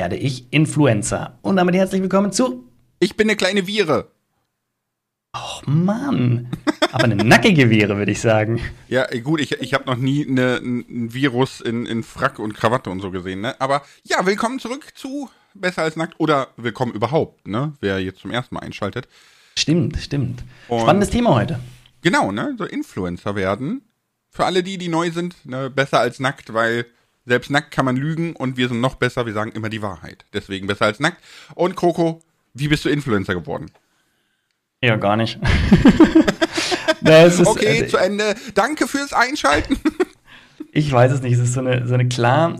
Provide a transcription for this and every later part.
werde ich Influencer? Und damit herzlich willkommen zu. Ich bin eine kleine Viere. Oh Mann. Aber eine nackige Viere, würde ich sagen. Ja, gut, ich, ich habe noch nie eine, ein Virus in, in Frack und Krawatte und so gesehen, ne? Aber ja, willkommen zurück zu Besser als nackt oder willkommen überhaupt, ne? Wer jetzt zum ersten Mal einschaltet. Stimmt, stimmt. Und Spannendes Thema heute. Genau, ne? So Influencer werden. Für alle die, die neu sind, ne? besser als nackt, weil selbst nackt kann man lügen und wir sind noch besser, wir sagen immer die Wahrheit. Deswegen besser als nackt. Und Coco, wie bist du Influencer geworden? Ja, gar nicht. ist, okay, äh, zu Ende. Danke fürs Einschalten. ich weiß es nicht. Es ist so eine, so eine klar.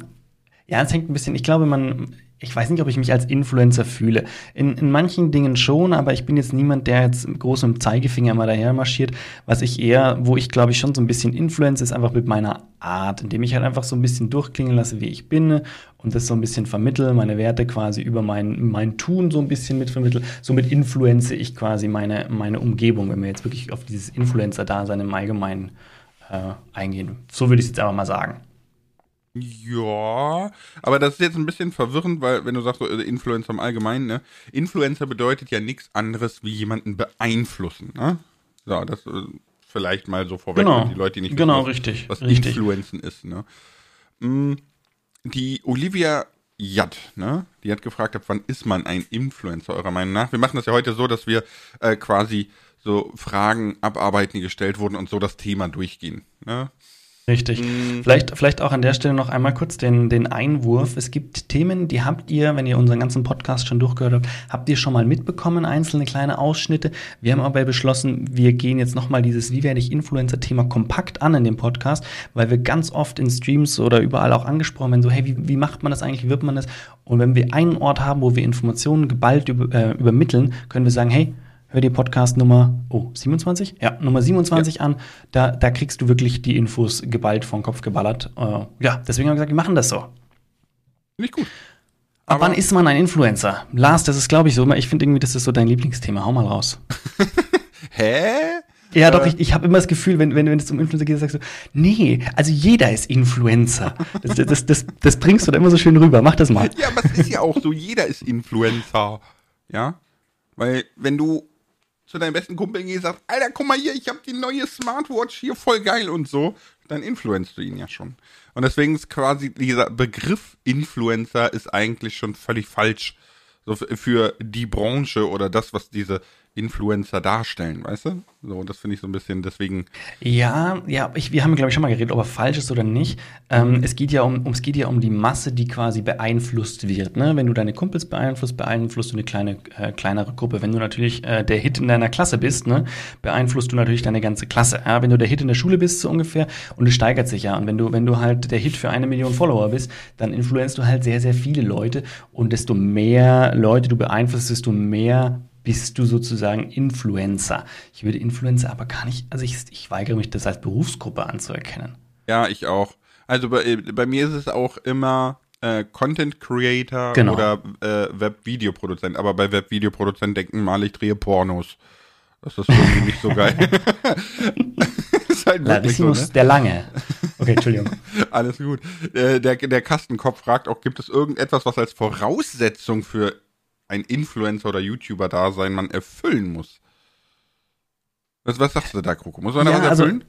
Ja, es hängt ein bisschen. Ich glaube, man ich weiß nicht, ob ich mich als Influencer fühle. In, in manchen Dingen schon, aber ich bin jetzt niemand, der jetzt groß mit dem Zeigefinger mal daher marschiert. Was ich eher, wo ich glaube ich schon so ein bisschen Influencer ist, einfach mit meiner Art, indem ich halt einfach so ein bisschen durchklingen lasse, wie ich bin und das so ein bisschen vermittel, meine Werte quasi über mein, mein Tun so ein bisschen mitvermittel. Somit influenze ich quasi meine, meine Umgebung, wenn wir jetzt wirklich auf dieses Influencer-Dasein im Allgemeinen äh, eingehen. So würde ich es jetzt einfach mal sagen. Ja, aber das ist jetzt ein bisschen verwirrend, weil wenn du sagst, so, äh, Influencer im Allgemeinen, ne? Influencer bedeutet ja nichts anderes wie jemanden beeinflussen, ne? So, das äh, vielleicht mal so vorweg, genau. die Leute, die nicht genau, wissen, was, richtig, was richtig. Influenzen ist, ne? Mm, die Olivia Jatt, ne? Die hat gefragt, ab wann ist man ein Influencer eurer Meinung nach? Wir machen das ja heute so, dass wir äh, quasi so Fragen abarbeiten, die gestellt wurden und so das Thema durchgehen, ne? Richtig. Mhm. Vielleicht, vielleicht auch an der Stelle noch einmal kurz den, den Einwurf. Es gibt Themen, die habt ihr, wenn ihr unseren ganzen Podcast schon durchgehört habt, habt ihr schon mal mitbekommen, einzelne kleine Ausschnitte. Wir haben aber beschlossen, wir gehen jetzt nochmal dieses Wie werde ich Influencer-Thema kompakt an in dem Podcast, weil wir ganz oft in Streams oder überall auch angesprochen werden, so hey, wie, wie macht man das eigentlich, wie wird man das? Und wenn wir einen Ort haben, wo wir Informationen geballt über, äh, übermitteln, können wir sagen, hey, hör dir Podcast Nummer oh, 27? Ja, Nummer 27 ja. an. Da, da kriegst du wirklich die Infos geballt vom Kopf geballert. Äh, ja, deswegen haben wir gesagt, wir machen das so. Nicht gut. Aber wann ist man ein Influencer? Lars, das ist, glaube ich, so. Ich finde irgendwie, das ist so dein Lieblingsthema. Hau mal raus. Hä? Ja, äh, doch, ich, ich habe immer das Gefühl, wenn, wenn, wenn es um Influencer geht, sagst du, nee, also jeder ist Influencer. Das, das, das, das bringst du da immer so schön rüber. Mach das mal. Ja, aber es ist ja auch so, jeder ist Influencer. Ja? Weil, wenn du zu deinem besten Kumpel gehst und sagst, Alter, guck mal hier, ich habe die neue Smartwatch hier, voll geil und so, dann influenzt du ihn ja schon. Und deswegen ist quasi dieser Begriff Influencer ist eigentlich schon völlig falsch. So für die Branche oder das, was diese Influencer darstellen, weißt du? So, das finde ich so ein bisschen deswegen. Ja, ja, ich, wir haben, glaube ich, schon mal geredet, ob er falsch ist oder nicht. Ähm, es geht ja um, um, es geht ja um die Masse, die quasi beeinflusst wird. Ne? Wenn du deine Kumpels beeinflusst, beeinflusst du eine kleine, äh, kleinere Gruppe. Wenn du natürlich äh, der Hit in deiner Klasse bist, ne, beeinflusst du natürlich deine ganze Klasse. Ja? Wenn du der Hit in der Schule bist, so ungefähr, und es steigert sich ja. Und wenn du, wenn du halt der Hit für eine Million Follower bist, dann influenzt du halt sehr, sehr viele Leute. Und desto mehr Leute du beeinflusst, desto mehr bist du sozusagen Influencer. Ich würde Influencer aber gar nicht, also ich, ich weigere mich, das als Berufsgruppe anzuerkennen. Ja, ich auch. Also bei, bei mir ist es auch immer äh, Content Creator genau. oder äh, Web-Videoproduzent. Aber bei Web-Videoproduzent denken mal, ich drehe Pornos. Das ist irgendwie nicht so geil. ist halt Larissimus so, ne? der Lange. Okay, Entschuldigung. Alles gut. Äh, der, der Kastenkopf fragt auch, gibt es irgendetwas, was als Voraussetzung für ein Influencer oder YouTuber-Dasein man erfüllen muss. Was, was sagst du da, Kroko? Muss man ja, da was also erfüllen?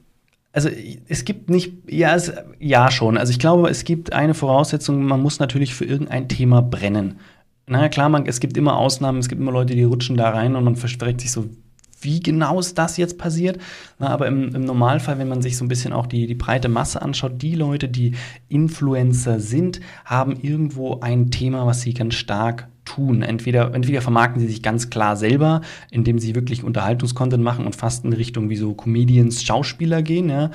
Also, also es gibt nicht, ja, es, ja schon. Also ich glaube, es gibt eine Voraussetzung, man muss natürlich für irgendein Thema brennen. Na klar, man, es gibt immer Ausnahmen, es gibt immer Leute, die rutschen da rein und man verstreckt sich so, wie genau ist das jetzt passiert. Na, aber im, im, Normalfall, wenn man sich so ein bisschen auch die, die breite Masse anschaut, die Leute, die Influencer sind, haben irgendwo ein Thema, was sie ganz stark tun. Entweder, entweder vermarkten sie sich ganz klar selber, indem sie wirklich Unterhaltungskontent machen und fast in Richtung wie so Comedians, Schauspieler gehen, ja.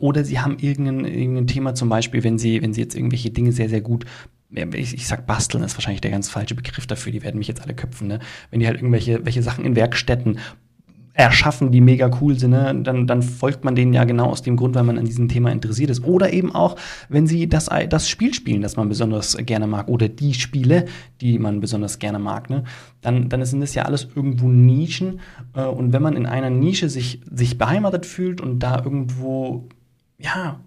Oder sie haben irgendein, irgendein Thema, zum Beispiel, wenn sie, wenn sie jetzt irgendwelche Dinge sehr, sehr gut ich, ich sag basteln ist wahrscheinlich der ganz falsche Begriff dafür, die werden mich jetzt alle köpfen, ne? Wenn die halt irgendwelche welche Sachen in Werkstätten erschaffen, die mega cool sind, ne? dann, dann folgt man denen ja genau aus dem Grund, weil man an diesem Thema interessiert ist. Oder eben auch, wenn sie das, das Spiel spielen, das man besonders gerne mag, oder die Spiele, die man besonders gerne mag, ne? dann, dann sind das ja alles irgendwo Nischen. Äh, und wenn man in einer Nische sich, sich beheimatet fühlt und da irgendwo, ja,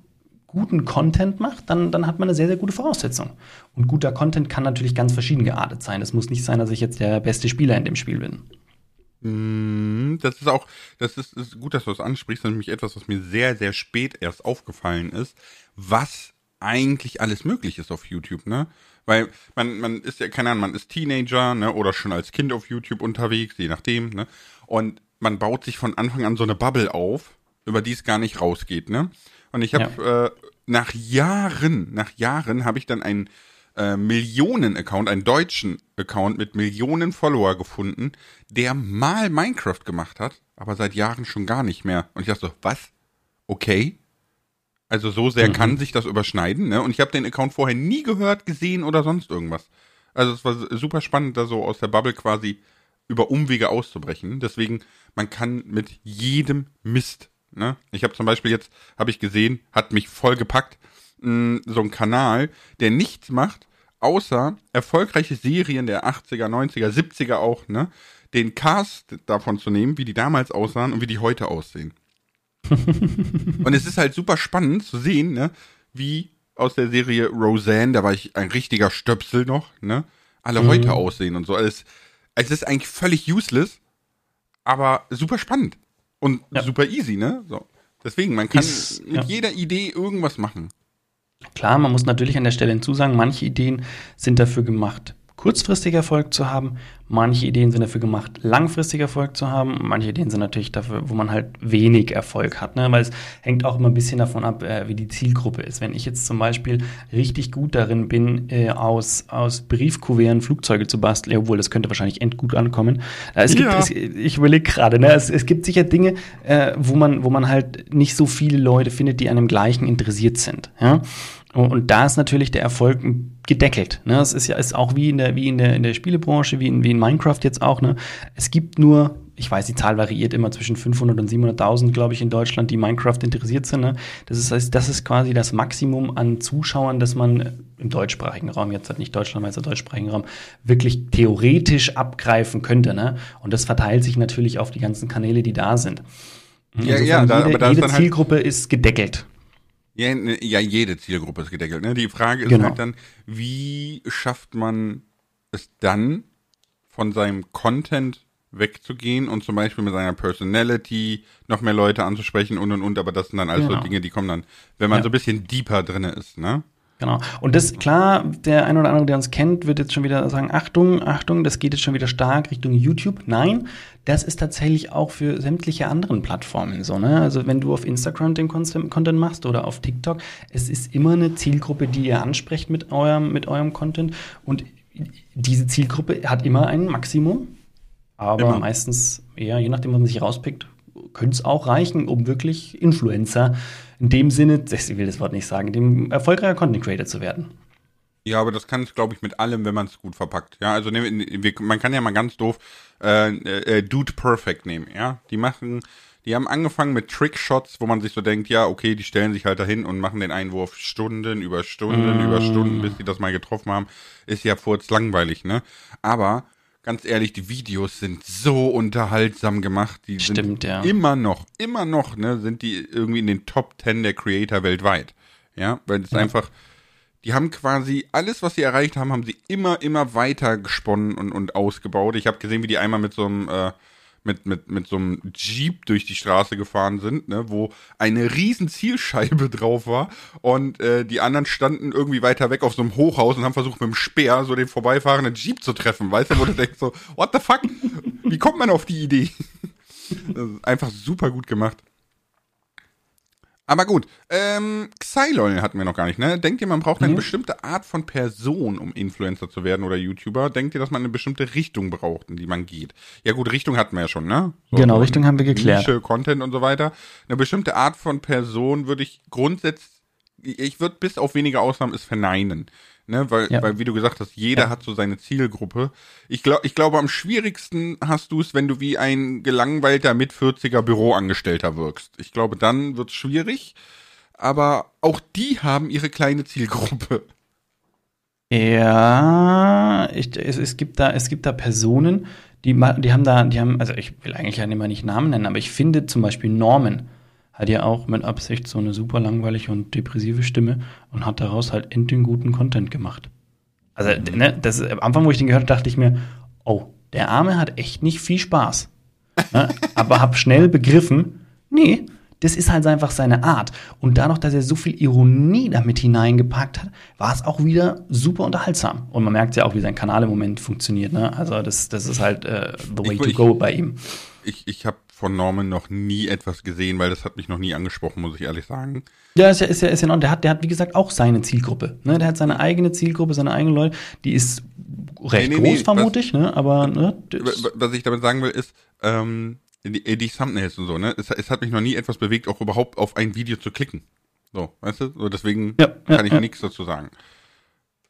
guten Content macht, dann, dann hat man eine sehr, sehr gute Voraussetzung. Und guter Content kann natürlich ganz verschieden geartet sein. Es muss nicht sein, dass ich jetzt der beste Spieler in dem Spiel bin. Mm, das ist auch, das ist, ist gut, dass du das ansprichst, nämlich etwas, was mir sehr, sehr spät erst aufgefallen ist, was eigentlich alles möglich ist auf YouTube, ne? Weil man, man ist ja, keine Ahnung, man ist Teenager, ne, oder schon als Kind auf YouTube unterwegs, je nachdem, ne? Und man baut sich von Anfang an so eine Bubble auf, über die es gar nicht rausgeht, ne? Und ich habe ja. äh, nach Jahren, nach Jahren habe ich dann einen äh, Millionen-Account, einen deutschen Account mit Millionen Follower gefunden, der mal Minecraft gemacht hat, aber seit Jahren schon gar nicht mehr. Und ich dachte so, was? Okay. Also so sehr mhm. kann sich das überschneiden, ne? Und ich habe den Account vorher nie gehört, gesehen oder sonst irgendwas. Also es war super spannend, da so aus der Bubble quasi über Umwege auszubrechen. Deswegen, man kann mit jedem Mist Ne? Ich habe zum Beispiel jetzt, habe ich gesehen, hat mich voll gepackt, mh, mm, so ein Kanal, der nichts macht, außer erfolgreiche Serien der 80er, 90er, 70er auch, ne? Den Cast davon zu nehmen, wie die damals aussahen und wie die heute aussehen. und es ist halt super spannend zu sehen, ne? Wie aus der Serie Roseanne, da war ich ein richtiger Stöpsel noch, ne? Alle mhm. heute aussehen und so. Es, es ist eigentlich völlig useless, aber super spannend. Und ja. super easy, ne? So. Deswegen, man kann Ist, mit ja. jeder Idee irgendwas machen. Klar, man muss natürlich an der Stelle hinzusagen, manche Ideen sind dafür gemacht, kurzfristig Erfolg zu haben. Manche Ideen sind dafür gemacht, langfristig Erfolg zu haben. Manche Ideen sind natürlich dafür, wo man halt wenig Erfolg hat. Ne? Weil es hängt auch immer ein bisschen davon ab, äh, wie die Zielgruppe ist. Wenn ich jetzt zum Beispiel richtig gut darin bin, äh, aus, aus Briefkuverten Flugzeuge zu basteln, obwohl das könnte wahrscheinlich endgut ankommen. Äh, es gibt, ja. es, ich überlege gerade, ne? es, es gibt sicher Dinge, äh, wo, man, wo man halt nicht so viele Leute findet, die an dem gleichen interessiert sind. Ja? Und da ist natürlich der Erfolg gedeckelt. Ne? Es ist ja ist auch wie in der, wie in der, in der Spielebranche, wie in, wie in Minecraft jetzt auch. Ne? Es gibt nur, ich weiß, die Zahl variiert immer zwischen 500 und 700.000, glaube ich, in Deutschland, die Minecraft interessiert sind. Ne? Das, ist, das ist quasi das Maximum an Zuschauern, das man im deutschsprachigen Raum, jetzt hat nicht Deutschland, weil es deutschsprachigen Raum, wirklich theoretisch abgreifen könnte. Ne? Und das verteilt sich natürlich auf die ganzen Kanäle, die da sind. Ja, ja, da, jede, aber da jede halt Zielgruppe halt ist gedeckelt. Ja, ne, ja, jede Zielgruppe ist gedeckelt. Ne? Die Frage ist genau. halt dann, wie schafft man es dann, von seinem Content wegzugehen und zum Beispiel mit seiner Personality noch mehr Leute anzusprechen und und und, aber das sind dann alles genau. so Dinge, die kommen dann, wenn man ja. so ein bisschen deeper drin ist, ne? Genau. Und das, klar, der ein oder andere, der uns kennt, wird jetzt schon wieder sagen, Achtung, Achtung, das geht jetzt schon wieder stark Richtung YouTube. Nein, das ist tatsächlich auch für sämtliche anderen Plattformen so. Ne? Also wenn du auf Instagram den Content machst oder auf TikTok, es ist immer eine Zielgruppe, die ihr ansprecht mit eurem, mit eurem Content. Und diese Zielgruppe hat immer ein Maximum. Aber immer. meistens, ja, je nachdem, was man sich rauspickt, könnte es auch reichen, um wirklich Influencer in dem Sinne, ich will das Wort nicht sagen, dem erfolgreicher Content Creator zu werden. Ja, aber das kann es, glaube ich, mit allem, wenn man es gut verpackt. Ja, also ne, wir, man kann ja mal ganz doof äh, äh, Dude Perfect nehmen. Ja, die machen, die haben angefangen mit Trickshots, wo man sich so denkt, ja, okay, die stellen sich halt dahin und machen den Einwurf Stunden über Stunden mm. über Stunden, bis sie das mal getroffen haben. Ist ja furz langweilig, ne? Aber ganz ehrlich, die Videos sind so unterhaltsam gemacht. Die Stimmt, sind ja. immer noch, immer noch, ne, sind die irgendwie in den Top 10 der Creator weltweit. Ja, weil es ja. einfach, die haben quasi alles, was sie erreicht haben, haben sie immer, immer weiter gesponnen und, und ausgebaut. Ich habe gesehen, wie die einmal mit so einem äh, mit, mit, mit so einem Jeep durch die Straße gefahren sind, ne, wo eine riesen Zielscheibe drauf war und äh, die anderen standen irgendwie weiter weg auf so einem Hochhaus und haben versucht mit dem Speer so den vorbeifahrenden Jeep zu treffen, weißt du, wo du denkst so, what the fuck? Wie kommt man auf die Idee? einfach super gut gemacht. Aber gut, ähm, Xylol hatten wir noch gar nicht, ne? Denkt ihr, man braucht eine mhm. bestimmte Art von Person, um Influencer zu werden oder YouTuber? Denkt ihr, dass man eine bestimmte Richtung braucht, in die man geht? Ja gut, Richtung hatten wir ja schon, ne? So, genau, so Richtung haben wir geklärt. Nische, Content und so weiter. Eine bestimmte Art von Person würde ich grundsätzlich, ich würde bis auf wenige Ausnahmen es verneinen. Ne, weil, ja. weil, wie du gesagt hast, jeder ja. hat so seine Zielgruppe. Ich, glaub, ich glaube, am schwierigsten hast du es, wenn du wie ein gelangweilter mit 40er Büroangestellter wirkst. Ich glaube, dann wird es schwierig. Aber auch die haben ihre kleine Zielgruppe. Ja, ich, es, es, gibt da, es gibt da Personen, die, die haben da, die haben, also ich will eigentlich ja immer nicht Namen nennen, aber ich finde zum Beispiel Norman hat ja auch mit Absicht so eine super langweilige und depressive Stimme und hat daraus halt endlich guten Content gemacht. Also, ne, das am Anfang, wo ich den gehört habe, dachte ich mir, oh, der Arme hat echt nicht viel Spaß. ne? Aber hab schnell begriffen, nee, das ist halt einfach seine Art. Und dadurch, dass er so viel Ironie damit hineingepackt hat, war es auch wieder super unterhaltsam. Und man merkt ja auch, wie sein Kanal im Moment funktioniert. Ne? Also das, das ist halt äh, the way Ich- to ich- go bei ihm. Ich, ich habe von Norman noch nie etwas gesehen, weil das hat mich noch nie angesprochen, muss ich ehrlich sagen. Ja, ist ja, ist ja, ist ja noch, der hat, der hat, wie gesagt, auch seine Zielgruppe. Ne? Der hat seine eigene Zielgruppe, seine eigenen Leute. Die ist recht Nee, nee, groß, nee, vermute ich, ne? Aber ne, Was ich damit sagen will, ist, ähm, die, die Thumbnails und so, ne? Es, es hat mich noch nie etwas bewegt, auch überhaupt auf ein Video zu klicken. So, weißt du? So, deswegen Ja, ja, kann ich ja. nichts dazu sagen.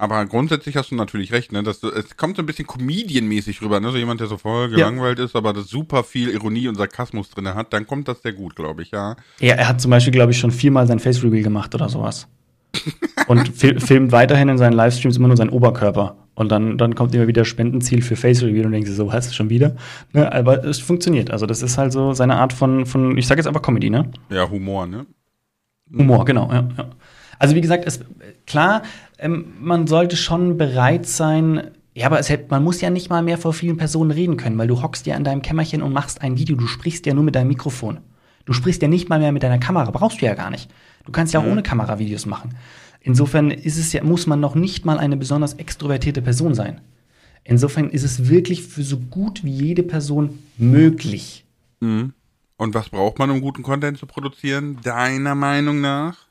Aber grundsätzlich hast du natürlich recht, ne? Dass du, es kommt so ein bisschen Comedian-mäßig rüber, ne? So jemand, der so voll gelangweilt ist, aber das super viel Ironie und Sarkasmus drin hat, dann kommt das sehr gut, glaube ich, ja. Ja, er hat zum Beispiel, glaube ich, schon viermal sein Face Reveal gemacht oder sowas. Und fil filmt weiterhin in seinen Livestreams immer nur seinen Oberkörper. Und dann, dann kommt immer wieder Spendenziel für Face Reveal und denkst du so, was, schon wieder? Ne, aber es funktioniert. Also, das ist halt so seine Art von, von ich sage jetzt aber Comedy, ne? Ja, Humor, ne? Humor, genau, ja, ja. Also wie gesagt, es, klar, ähm, man sollte schon bereit sein, ja, aber es, man muss ja nicht mal mehr vor vielen Personen reden können, weil du hockst ja in deinem Kämmerchen und machst ein Video, du sprichst ja nur mit deinem Mikrofon. Du sprichst ja nicht mal mehr mit deiner Kamera, brauchst du ja gar nicht. Du kannst ja auch ohne Kamera Videos machen. Insofern ist es ja, muss man noch nicht mal eine besonders extrovertierte Person sein. Insofern ist es wirklich für so gut wie jede Person möglich. Und was braucht man, um guten Content zu produzieren? Deiner Meinung nach?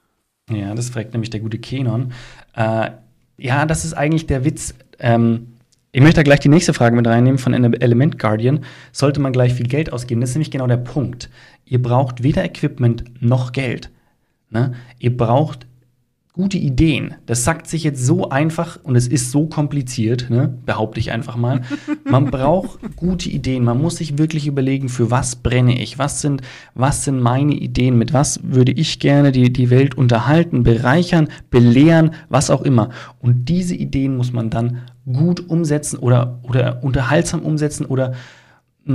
Ja, das fragt nämlich der gute Kenon. Äh, ja, das ist eigentlich der Witz. Ähm, ich möchte da gleich die nächste Frage mit reinnehmen von Ele- Element Guardian. Sollte man gleich viel Geld ausgeben? Das ist nämlich genau der Punkt. Ihr braucht weder Equipment noch Geld. Ne? Ihr braucht gute Ideen. Das sagt sich jetzt so einfach und es ist so kompliziert, ne? behaupte ich einfach mal. Man braucht gute Ideen. Man muss sich wirklich überlegen, für was brenne ich? Was sind, was sind meine Ideen? Mit was würde ich gerne die, die Welt unterhalten, bereichern, belehren, was auch immer. Und diese Ideen muss man dann gut umsetzen oder, oder unterhaltsam umsetzen oder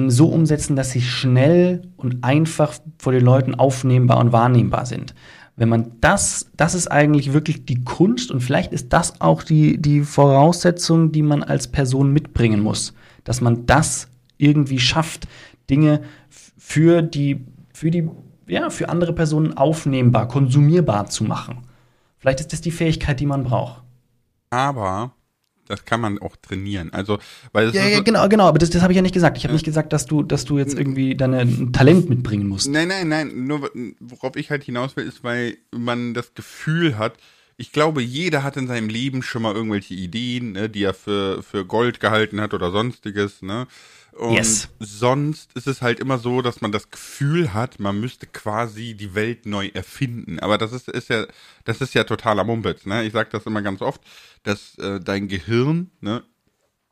so umsetzen, dass sie schnell und einfach vor den Leuten aufnehmbar und wahrnehmbar sind. Wenn man das, das ist eigentlich wirklich die Kunst und vielleicht ist das auch die, die Voraussetzung, die man als Person mitbringen muss, dass man das irgendwie schafft, Dinge für die, für die, ja, für andere Personen aufnehmbar, konsumierbar zu machen. Vielleicht ist das die Fähigkeit, die man braucht. Aber das kann man auch trainieren. Also, weil Ja, ja, genau, genau, aber das, das habe ich ja nicht gesagt. Ich habe nicht gesagt, dass du, dass du jetzt irgendwie deine ein Talent mitbringen musst. Nein, nein, nein. Nur worauf ich halt hinaus will, ist, weil man das Gefühl hat, ich glaube, jeder hat in seinem Leben schon mal irgendwelche Ideen, ne, die er für, für Gold gehalten hat oder sonstiges, ne? Und Yes. sonst ist es halt immer so, dass man das Gefühl hat, man müsste quasi die Welt neu erfinden. Aber das ist, ist ja, das ist ja totaler Mumpitz, ne? Ich sage das immer ganz oft, dass äh, dein Gehirn, ne,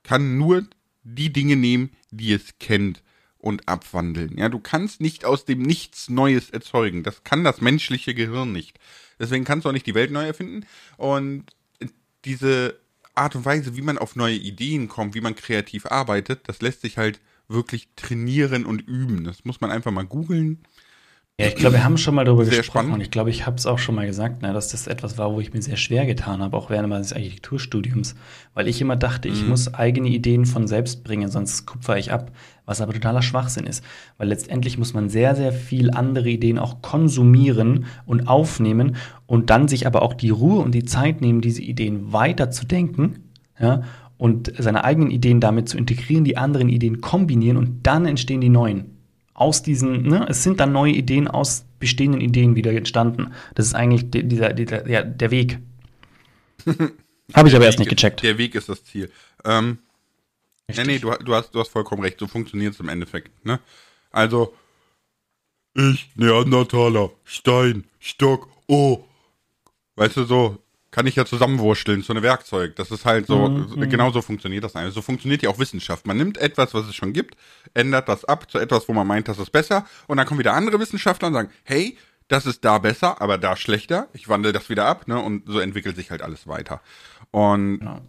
kann nur die Dinge nehmen, die es kennt und abwandeln. Ja, du kannst nicht aus dem Nichts Neues erzeugen. Das kann das menschliche Gehirn nicht. Deswegen kannst du auch nicht die Welt neu erfinden. Und diese Art und Weise, wie man auf neue Ideen kommt, wie man kreativ arbeitet, das lässt sich halt wirklich trainieren und üben. Das muss man einfach mal googeln. Ja, ich glaube, wir haben schon mal darüber Sehr gesprochen spannend. und ich glaube, ich habe es auch schon mal gesagt, ne, dass das etwas war, wo ich mir sehr schwer getan habe, auch während meines Architekturstudiums, weil ich immer dachte, Mhm. ich muss eigene Ideen von selbst bringen, sonst kupfer ich ab, was aber totaler Schwachsinn ist, weil letztendlich muss man sehr, sehr viel andere Ideen auch konsumieren und aufnehmen und dann sich aber auch die Ruhe und die Zeit nehmen, diese Ideen weiterzudenken, ja, und seine eigenen Ideen damit zu integrieren, die anderen Ideen kombinieren und dann entstehen die neuen aus diesen, ne, es sind dann neue Ideen aus bestehenden Ideen wieder entstanden. Das ist eigentlich de- dieser, dieser ja, der Weg. Habe ich aber erst nicht gecheckt. Der Weg ist das Ziel. Ähm, nee, nee, du, du, hast, du hast vollkommen recht. So funktioniert es im Endeffekt. Ne? Also, ich, Neandertaler, Stein, Stock, oh. Weißt du, so kann ich ja zusammenwursteln, so eine Werkzeug. Das ist halt so, Mhm, genau so funktioniert das eigentlich. So funktioniert ja auch Wissenschaft. Man nimmt etwas, was es schon gibt, ändert das ab zu etwas, wo man meint, das ist besser. Und dann kommen wieder andere Wissenschaftler und sagen, hey, das ist da besser, aber da schlechter. Ich wandle das wieder ab, ne? Und so entwickelt sich halt alles weiter. Und Genau.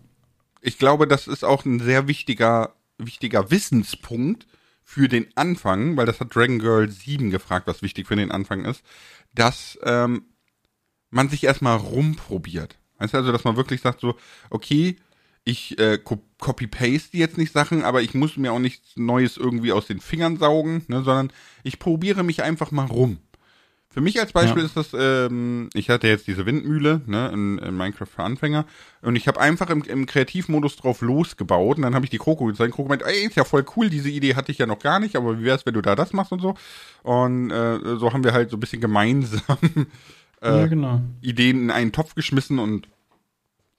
ich glaube, das ist auch ein sehr wichtiger, wichtiger Wissenspunkt für den Anfang, weil das hat Dragon Girl 7 gefragt, was wichtig für den Anfang ist, dass ähm, man sich erstmal rumprobiert. Weißt du, also, dass man wirklich sagt so, okay, ich äh, copy-paste jetzt nicht Sachen, aber ich muss mir auch nichts Neues irgendwie aus den Fingern saugen, ne, sondern ich probiere mich einfach mal rum. Für mich als Beispiel ja. ist das, ähm, ich hatte jetzt diese Windmühle ne, in, in Minecraft für Anfänger und ich habe einfach im, im Kreativmodus drauf losgebaut und dann habe ich die Kroko gezeigt. Kroko meint, ey, ist ja voll cool, diese Idee hatte ich ja noch gar nicht, aber wie wär's, wenn du da das machst und so. Und äh, so haben wir halt so ein bisschen gemeinsam äh, ja, genau. Ideen in einen Topf geschmissen und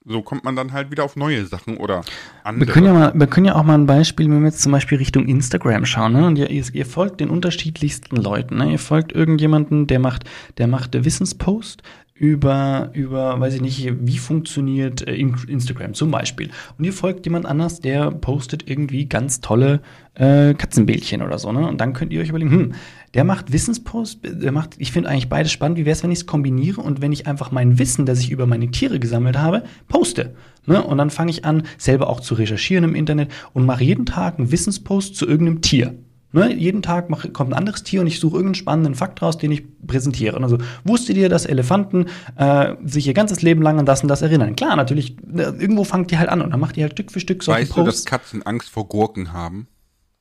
so kommt man dann halt wieder auf neue Sachen oder andere. Wir können ja, mal, wir können ja auch mal ein Beispiel, wenn wir jetzt zum Beispiel Richtung Instagram schauen, ne? Und ihr, ihr folgt den unterschiedlichsten Leuten, ne? Ihr folgt irgendjemanden, der macht, der macht Wissenspost, über, über, weiß ich nicht, wie funktioniert äh, Instagram zum Beispiel. Und ihr folgt jemand anders, der postet irgendwie ganz tolle äh, Katzenbildchen oder so, ne? Und dann könnt ihr euch überlegen, hm, der macht Wissenspost, der macht, ich finde eigentlich beides spannend. Wie wäre es, wenn ich es kombiniere und wenn ich einfach mein Wissen, das ich über meine Tiere gesammelt habe, poste? Ne? Und dann fange ich an, selber auch zu recherchieren im Internet und mache jeden Tag einen Wissenspost zu irgendeinem Tier. Ne, jeden Tag mach, kommt ein anderes Tier und ich suche irgendeinen spannenden Fakt raus, den ich präsentiere. Also, wusstet ihr, dass Elefanten äh, sich ihr ganzes Leben lang an das und das erinnern? Klar, natürlich, äh, irgendwo fangt ihr halt an und dann macht ihr halt Stück für Stück solche weißt Posts. Weißt du, dass Katzen Angst vor Gurken haben?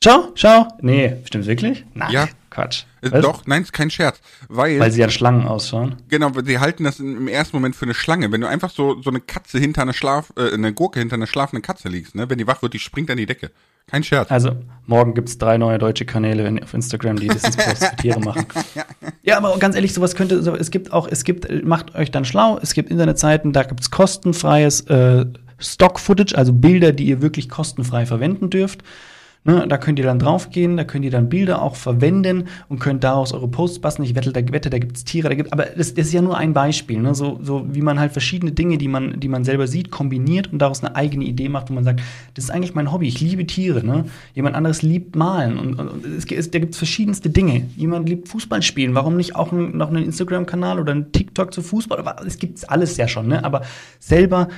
Schau, schau. Nee, stimmt wirklich? Nein, ja. Quatsch. Äh, Was? Doch, nein, ist kein Scherz. Weil, weil sie an Schlangen ausschauen. Genau, sie halten das im ersten Moment für eine Schlange. Wenn du einfach so, so eine Katze hinter einer Schlaf, äh, eine Gurke hinter einer schlafenden Katze liegst, ne? Wenn die wach wird, die springt an die Decke. Kein Scherz. Also, morgen gibt es drei neue deutsche Kanäle auf Instagram, die Wissensposts für Tiere machen. ja, aber ganz ehrlich, sowas könnte, so, es gibt auch, es gibt, macht euch dann schlau, es gibt Internetseiten, da gibt es kostenfreies äh, Stock-Footage, also Bilder, die ihr wirklich kostenfrei verwenden dürft. Ne, da könnt ihr dann draufgehen, da könnt ihr dann Bilder auch verwenden und könnt daraus eure Posts basteln. Ich wette, da, wette, da gibt's Tiere, da gibt, aber das, das, ist ja nur ein Beispiel, ne? so, so wie man halt verschiedene Dinge, die man, die man selber sieht, kombiniert und daraus eine eigene Idee macht, wo man sagt, das ist eigentlich mein Hobby, ich liebe Tiere. Ne? Jemand anderes liebt Malen und, und, es, es, da gibt's verschiedenste Dinge. Jemand liebt Fußball spielen, warum nicht auch ein, noch einen Instagram-Kanal oder einen TikTok zu Fußball? Es gibt's alles ja schon, ne? aber selber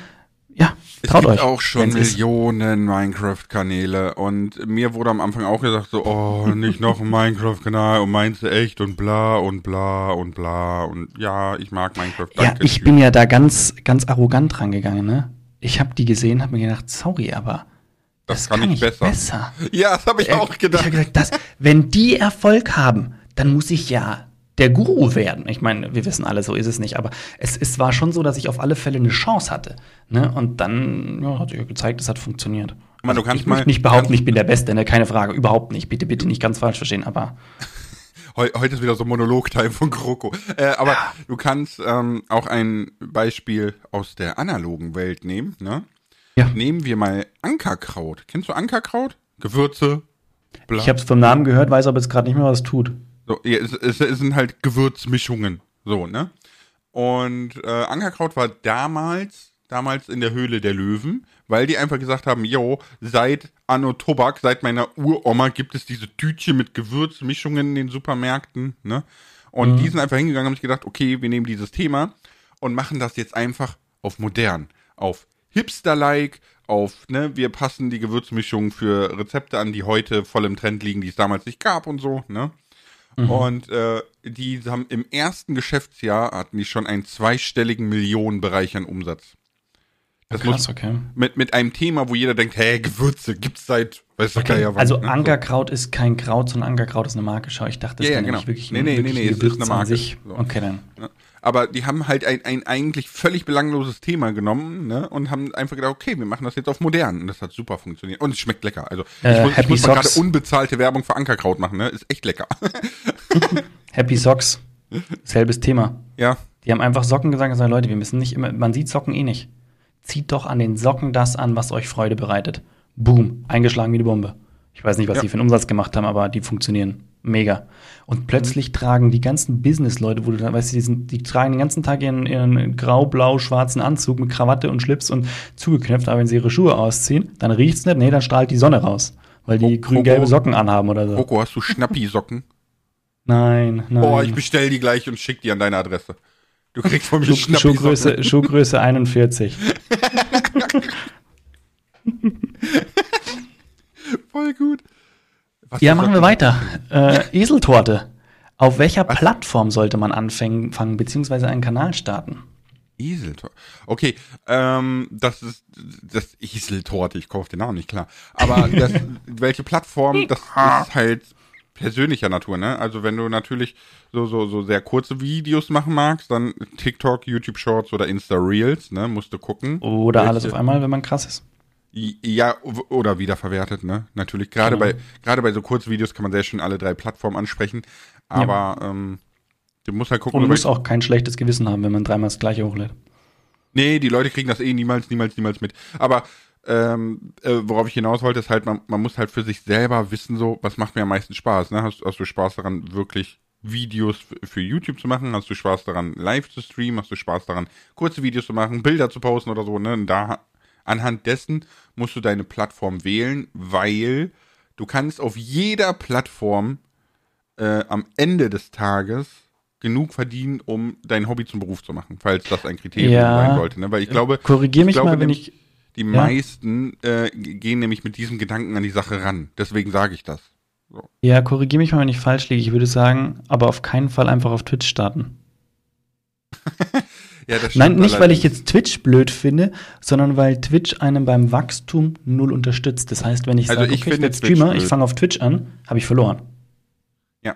ja, es gibt euch, auch schon Millionen Minecraft-Kanäle und mir wurde am Anfang auch gesagt so, oh, nicht noch ein Minecraft-Kanal und meinst du echt und bla und bla und bla und ja, ich mag Minecraft. Ja, ich bin ja da ganz, ganz arrogant rangegangen, ne? Ich habe die gesehen, habe mir gedacht, sorry, aber das, das kann, kann, ich besser. besser. Ja, das habe ich äh, auch gedacht. Ich hab gedacht, das, wenn die Erfolg haben, dann muss ich ja der Guru werden. Ich meine, wir wissen alle, so ist es nicht, aber es, es war schon so, dass ich auf alle Fälle eine Chance hatte. Ne? Und dann ja, hat sich gezeigt, es hat funktioniert. Also, du kannst ich möchte nicht behaupten, ich bin der Beste, ne? keine Frage, überhaupt nicht. Bitte, bitte nicht ganz falsch verstehen, aber. Heute ist wieder so Monolog-Time von Kroko. Äh, aber ja. du kannst ähm, auch ein Beispiel aus der analogen Welt nehmen. Ne? Ja. Nehmen wir mal Ankerkraut. Kennst du Ankerkraut? Gewürze. Bla. Ich habe es vom Namen gehört, weiß aber jetzt gerade nicht mehr, was es tut. So, ja, es, es, es, sind halt Gewürzmischungen. So, ne? Und äh, Ankerkraut war damals, damals in der Höhle der Löwen, weil die einfach gesagt haben, jo, seit Anno Tobak, seit meiner Uroma gibt es diese Tütchen mit Gewürzmischungen in den Supermärkten, ne? Und mhm. die sind einfach hingegangen und haben sich gedacht, okay, wir nehmen dieses Thema und machen das jetzt einfach auf modern, auf Hipster-like, auf, ne, wir passen die Gewürzmischungen für Rezepte an, die heute voll im Trend liegen, die es damals nicht gab und so, ne? Mhm. Und äh, die haben im ersten Geschäftsjahr hatten die schon einen zweistelligen Millionenbereich an Umsatz. Das Krass, muss okay. mit, mit einem Thema, wo jeder denkt, hä, Gewürze gibt's seit, weiß okay. der ja wann. Also ne? Ankerkraut ist kein Kraut, sondern Ankerkraut ist eine Marke. Schau, ich dachte, das ja, ja, genau. wirklich nee, nee, nee, nee, es ist eine Marke. So. Okay, dann. Ja. Aber die haben halt ein, ein eigentlich völlig belangloses Thema genommen ne, und haben einfach gedacht, okay, wir machen das jetzt auf modern. Und das hat super funktioniert. Und es schmeckt lecker. Also ich äh, muss, ich muss mal gerade unbezahlte Werbung für Ankerkraut machen. Ne? Ist echt lecker. Happy Socks. Selbes Thema. Ja. Die haben einfach Socken gesagt und gesagt, Leute, wir müssen nicht immer, man sieht Socken eh nicht. Zieht doch an den Socken das an, was euch Freude bereitet. Boom, eingeschlagen wie eine Bombe. Ich weiß nicht, was ja. die für einen Umsatz gemacht haben, aber die funktionieren mega. Und plötzlich mhm. tragen die ganzen Business-Leute, wo du dann, weißt du, die, sind, die tragen den ganzen Tag ihren, ihren grau-blau-schwarzen Anzug mit Krawatte und Schlips und zugeknöpft, aber wenn sie ihre Schuhe ausziehen, dann riecht's nicht, nee, dann strahlt die Sonne raus. Weil die grün-gelbe Socken anhaben oder so. Coco, hast du Schnappi-Socken? nein, nein. Boah, ich bestell die gleich und schick die an deine Adresse. Du kriegst von mir Schuh, Schuhgröße, Schuhgröße 41. Voll gut. Hast Ja, machen wir weiter. Äh, Eseltorte. Auf welcher Was? Plattform sollte man anfangen, fangen, beziehungsweise einen Kanal starten? Eseltorte. Okay, ähm, das ist das Eseltorte, ich kaufe den Namen nicht klar. Aber das, welche Plattform, das ist halt persönlicher Natur, ne? Also wenn du natürlich so, so, so sehr kurze Videos machen magst, dann TikTok, YouTube Shorts oder Insta Reels, ne? Musst du gucken. Oder Welche- alles auf einmal, wenn man krass ist? Ja, oder wiederverwertet, ne? Natürlich, gerade Genau. bei, gerade bei so Kurzvideos kann man sehr schön alle drei Plattformen ansprechen. Aber ähm, du musst halt gucken, Und man über- muss auch kein schlechtes Gewissen haben, wenn man dreimal das gleiche hochlädt. Nee, die Leute kriegen das eh niemals, niemals, niemals mit. Aber ähm, äh, worauf ich hinaus wollte, ist halt, man, man muss halt für sich selber wissen, so, was macht mir am meisten Spaß. Ne? Hast, hast du Spaß daran, wirklich Videos für YouTube zu machen? Hast du Spaß daran, live zu streamen? Hast du Spaß daran, kurze Videos zu machen, Bilder zu posten oder so? Ne? Und da anhand dessen musst du deine Plattform wählen, weil du kannst auf jeder Plattform äh, am Ende des Tages genug verdienen, um dein Hobby zum Beruf zu machen, falls das ein Kriterium Ja. sein sollte. Ne? Weil ich glaube, Korrigier mich glaube mal, wenn ich. die Ja. meisten äh, gehen nämlich mit diesem Gedanken an die Sache ran. Deswegen sage ich das. Ja, korrigier mich mal, wenn ich falsch liege. Ich würde sagen, aber auf keinen Fall einfach auf Twitch starten. Ja, das Nein, nicht, weil ich allerdings. jetzt Twitch blöd finde, sondern weil Twitch einem beim Wachstum null unterstützt. Das heißt, wenn ich Also sage, ich okay, ich bin Twitch Streamer, ich blöd. fange auf Twitch an, habe ich verloren. Ja.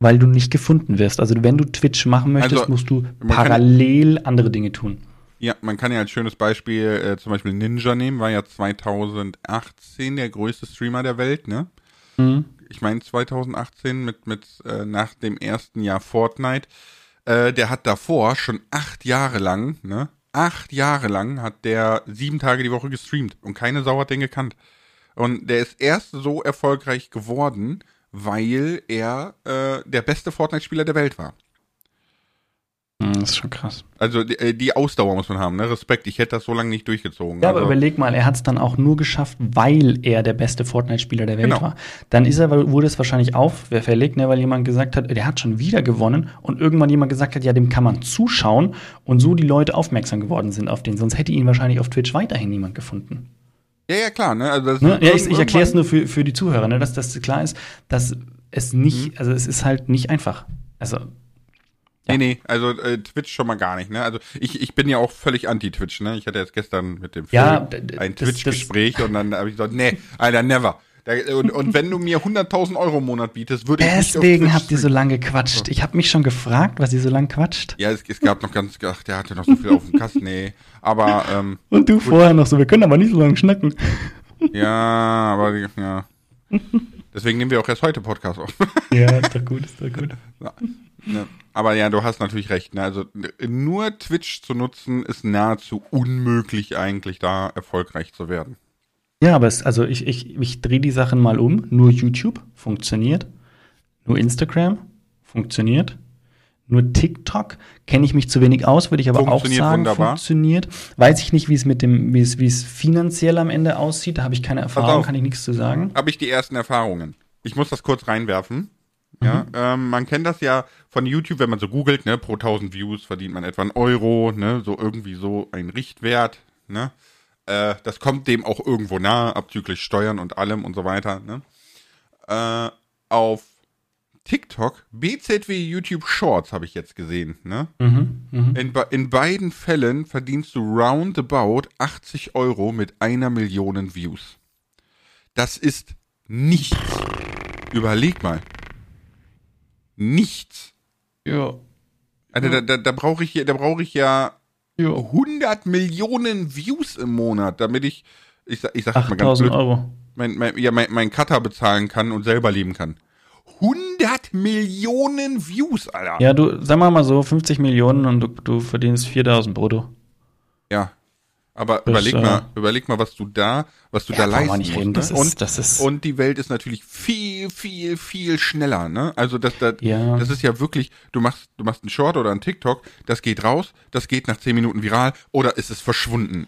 Weil du nicht gefunden wirst. Also wenn du Twitch machen möchtest, Also, musst du parallel andere Dinge tun. Ja, man kann ja als schönes Beispiel äh, zum Beispiel Ninja nehmen, war ja 2018 der größte Streamer der Welt, ne? Mhm. ich meine 2018 mit, mit äh, nach dem ersten Jahr Fortnite. Äh, der hat davor schon acht Jahre lang, ne? Acht Jahre lang hat der sieben Tage die Woche gestreamt und keine Sau hat den gekannt. Und der ist erst so erfolgreich geworden, weil er äh, der beste Fortnite-Spieler der Welt war. Mhm, Das ist schon krass. Also die, äh, die Ausdauer muss man haben, ne? Respekt, ich hätte das so lange nicht durchgezogen. Ja, aber also, überleg mal, er hat es dann auch nur geschafft, weil er der beste Fortnite-Spieler der Welt Genau. war. Dann ist er, wurde es wahrscheinlich auffällig, ne, weil jemand gesagt hat, der hat schon wieder gewonnen und irgendwann jemand gesagt hat, ja, dem kann man zuschauen und so die Leute aufmerksam geworden sind auf den. Sonst hätte ihn wahrscheinlich auf Twitch weiterhin niemand gefunden. ja, ja, klar, ne? Also das Ne? Ja, ich, ich erkläre es nur für, für die Zuhörer, ne, dass das klar ist, dass es nicht, Mhm. also es ist halt nicht einfach. Also, Nee, nee, also äh, Twitch schon mal gar nicht, ne? Also ich, ich bin ja auch völlig anti-Twitch, ne? Ich hatte jetzt gestern mit dem Ja, d- ein Twitch-Gespräch und dann habe ich gesagt, nee, Alter, never. Und, und wenn du mir 100.000 Euro im Monat bietest, würde ich deswegen habt ihr so lange gequatscht. Ich habe mich schon gefragt, was ihr so lange quatscht. Ja, es, es gab noch ganz, ach, der hatte noch so viel auf dem Kasten, nee. Aber, ähm, Und du vorher noch so, wir können aber nicht so lange schnacken. ja, aber, ja. Deswegen nehmen wir auch erst heute Podcast auf. Ja, ist doch gut, ist doch gut. Ja, ne? Aber ja, du hast natürlich recht. Ne? Also nur Twitch zu nutzen, ist nahezu unmöglich eigentlich, da erfolgreich zu werden. Ja, aber es, also ich, ich, ich drehe die Sachen mal um. Nur YouTube funktioniert. Nur Instagram funktioniert. Nur TikTok kenne ich mich zu wenig aus, würde ich aber auch sagen, wunderbar. funktioniert. Weiß ich nicht, wie es mit dem, wie es, wie es finanziell am Ende aussieht. Da habe ich keine Erfahrung, kann ich nichts zu sagen. Habe ich die ersten Erfahrungen. Ich muss das kurz reinwerfen. Ja, Mhm. ähm, man kennt das ja von YouTube, wenn man so googelt, ne, pro 1000 Views verdient man etwa einen Euro, ne, so irgendwie so ein Richtwert, ne. Äh, das kommt dem auch irgendwo nahe, abzüglich Steuern und allem und so weiter, ne. Äh, auf TikTok, BZW YouTube Shorts habe ich jetzt gesehen, ne. Mhm, mhm. In, in beiden Fällen verdienst du roundabout 80 Euro mit einer Million Views. Das ist nichts. Überleg mal. Nichts. Ja. Also da, da, da brauche ich, ja- da brauche ich ja ja. 100 Millionen Views im Monat, damit ich, ich, sag- ich sag mal ganz 8000 blöd, Euro. mein, mein, ja, mein, mein Cutter bezahlen kann und selber leben kann. 100 Millionen Views, Alter. Ja, du, sag mal mal so, 50 Millionen und du, du verdienst 4000 brutto. Ja. Aber Das, überleg äh, mal, überleg mal, was du da, was du da brauchen wir leisten musst. reden. ne? Das ist, und, das ist, und die Welt ist natürlich viel, viel, viel schneller, ne? Also das, das, ja. das ist ja wirklich, du machst, du machst einen Short oder einen TikTok, das geht raus, das geht nach 10 Minuten viral oder ist es verschwunden.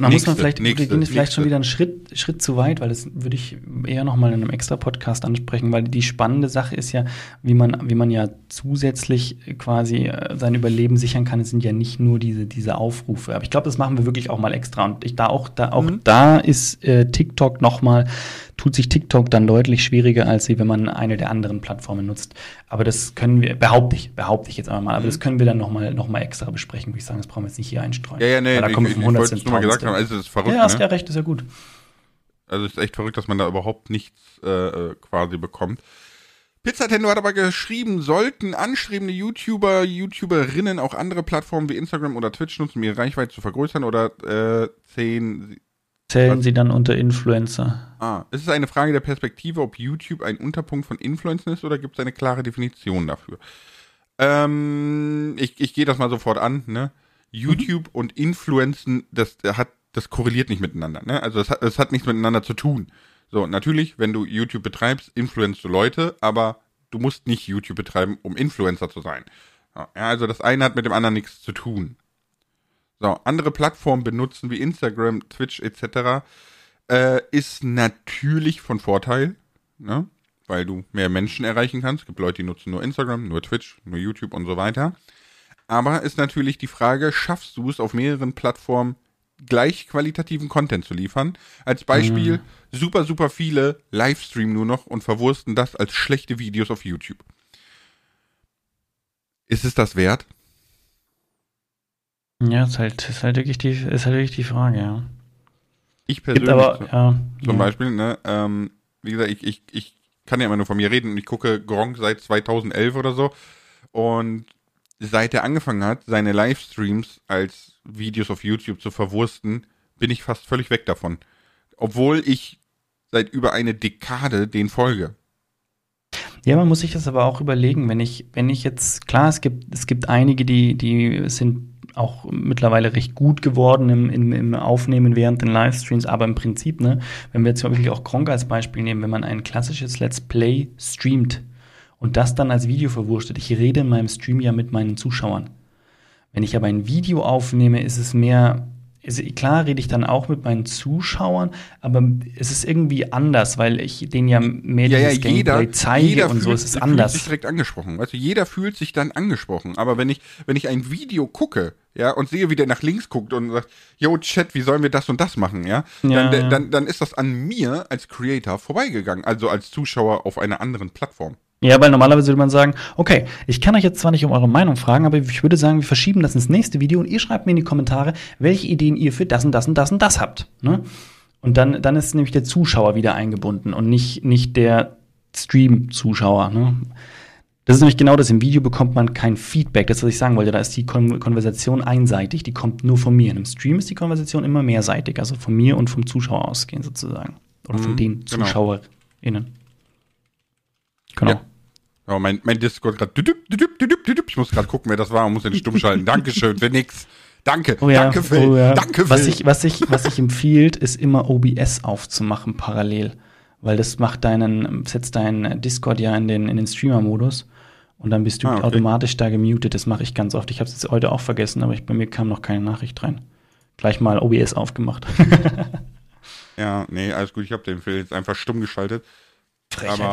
Da muss man vielleicht, nächste, wir gehen jetzt vielleicht nächste. schon wieder einen Schritt, Schritt zu weit, weil das würde ich eher nochmal in einem extra Podcast ansprechen, weil die spannende Sache ist ja, wie man, wie man ja zusätzlich quasi äh, sein Überleben sichern kann, es sind ja nicht nur diese, diese Aufrufe. Aber ich glaube, das machen wir wirklich auch mal extra. Und ich da auch, da auch Mhm. da ist äh, TikTok nochmal tut sich TikTok dann deutlich schwieriger, als wenn man eine der anderen Plattformen nutzt. Aber das können wir, behaupte ich, behaupte ich jetzt einmal mal, aber mhm. das können wir dann nochmal noch mal extra besprechen, würde ich sagen, das brauchen wir jetzt nicht hier einstreuen. Ja, ja, nee, da ich, kommen ich, ich wollte es nur mal gesagt haben, also das ist verrückt. Ja, hast ne? ja recht, ist ja gut. Also es ist echt verrückt, dass man da überhaupt nichts äh, äh quasi bekommt. Pizzatendo hat aber geschrieben, sollten anstrebende YouTuber, YouTuberinnen auch andere Plattformen wie Instagram oder Twitch nutzen, um ihre Reichweite zu vergrößern oder äh, zehn Zählen sie dann unter Influencer? Ah, es ist eine Frage der Perspektive, ob YouTube ein Unterpunkt von Influencern ist oder gibt es eine klare Definition dafür? Ähm, ich, ich gehe das mal sofort an, ne? YouTube mhm. und Influenzen, das hat, das korreliert nicht miteinander, ne? Also es hat, es hat nichts miteinander zu tun. So, natürlich, wenn du YouTube betreibst, influenzt du Leute, aber du musst nicht YouTube betreiben, um Influencer zu sein. Ja, also das eine hat mit dem anderen nichts zu tun. So, andere Plattformen benutzen wie Instagram, Twitch etc. Äh, ist natürlich von Vorteil, ne? weil du mehr Menschen erreichen kannst. Es gibt Leute, die nutzen nur Instagram, nur Twitch, nur YouTube und so weiter. Aber ist natürlich die Frage, schaffst du es auf mehreren Plattformen gleich qualitativen Content zu liefern? Als Beispiel, mhm. super, super viele Livestreamen nur noch und verwursten das als schlechte Videos auf YouTube. Ist es das wert? Ja, ist halt, ist halt wirklich die, ist halt wirklich die Frage, ja. Ich persönlich aber, ja, zum ja. Beispiel, ne, ähm, wie gesagt, ich, ich, ich kann ja immer nur von mir reden und ich gucke Gronk seit 2011 oder so und seit er angefangen hat, seine Livestreams als Videos auf YouTube zu verwursten, bin ich fast völlig weg davon. Obwohl ich seit über eine Dekade den folge. Ja, man muss sich das aber auch überlegen, wenn ich, wenn ich jetzt, klar, es gibt, es gibt einige, die, die sind auch mittlerweile recht gut geworden im, im, im, Aufnehmen während den Livestreams, aber im Prinzip, ne, wenn wir jetzt wirklich auch Kronk als Beispiel nehmen, wenn man ein klassisches Let's Play streamt und das dann als Video verwurstet, ich rede in meinem Stream ja mit meinen Zuschauern. Wenn ich aber ein Video aufnehme, ist es mehr also klar rede ich dann auch mit meinen Zuschauern, aber es ist irgendwie anders, weil ich denen ja mehr ja, dieses ja, jeder, Gameplay zeige jeder und fühlt, so ist es anders. Fühlt sich direkt angesprochen. Du, jeder fühlt sich dann angesprochen. Aber wenn ich, wenn ich ein Video gucke, ja, und sehe, wie der nach links guckt und sagt, yo, Chat, wie sollen wir das und das machen, ja, ja dann, dann, dann ist das an mir als Creator vorbeigegangen, also als Zuschauer auf einer anderen Plattform. Ja, weil normalerweise würde man sagen, okay, ich kann euch jetzt zwar nicht um eure Meinung fragen, aber ich würde sagen, wir verschieben das ins nächste Video und ihr schreibt mir in die Kommentare, welche Ideen ihr für das und das und das und das habt. Ne? Und dann, dann ist nämlich der Zuschauer wieder eingebunden und nicht, nicht der Stream-Zuschauer. Ne? Das ist nämlich genau das. Im Video bekommt man kein Feedback. Das, was ich sagen wollte, da ist die Kon Konversation einseitig, die kommt nur von mir. In einem Stream ist die Konversation immer mehrseitig, also von mir und vom Zuschauer ausgehen sozusagen. Oder von mhm, den genau. ZuschauerInnen. Genau. Ja. Oh, mein, mein Discord gerade. Ich muss gerade gucken, wer das war und muss den stumm schalten. Dankeschön für nix. Danke. Oh ja, Danke, Phil. Oh ja. Danke, Phil. Was ich, was ich, was ich empfiehlt, ist immer OBS aufzumachen parallel. Weil das macht deinen, setzt deinen Discord ja in den, in den Streamer-Modus. Und dann bist du ah, okay. automatisch da gemutet. Das mache ich ganz oft. Ich habe es jetzt heute auch vergessen, aber ich, bei mir kam noch keine Nachricht rein. Gleich mal OBS aufgemacht. ja, nee, alles gut. Ich habe den Phil jetzt einfach stumm geschaltet.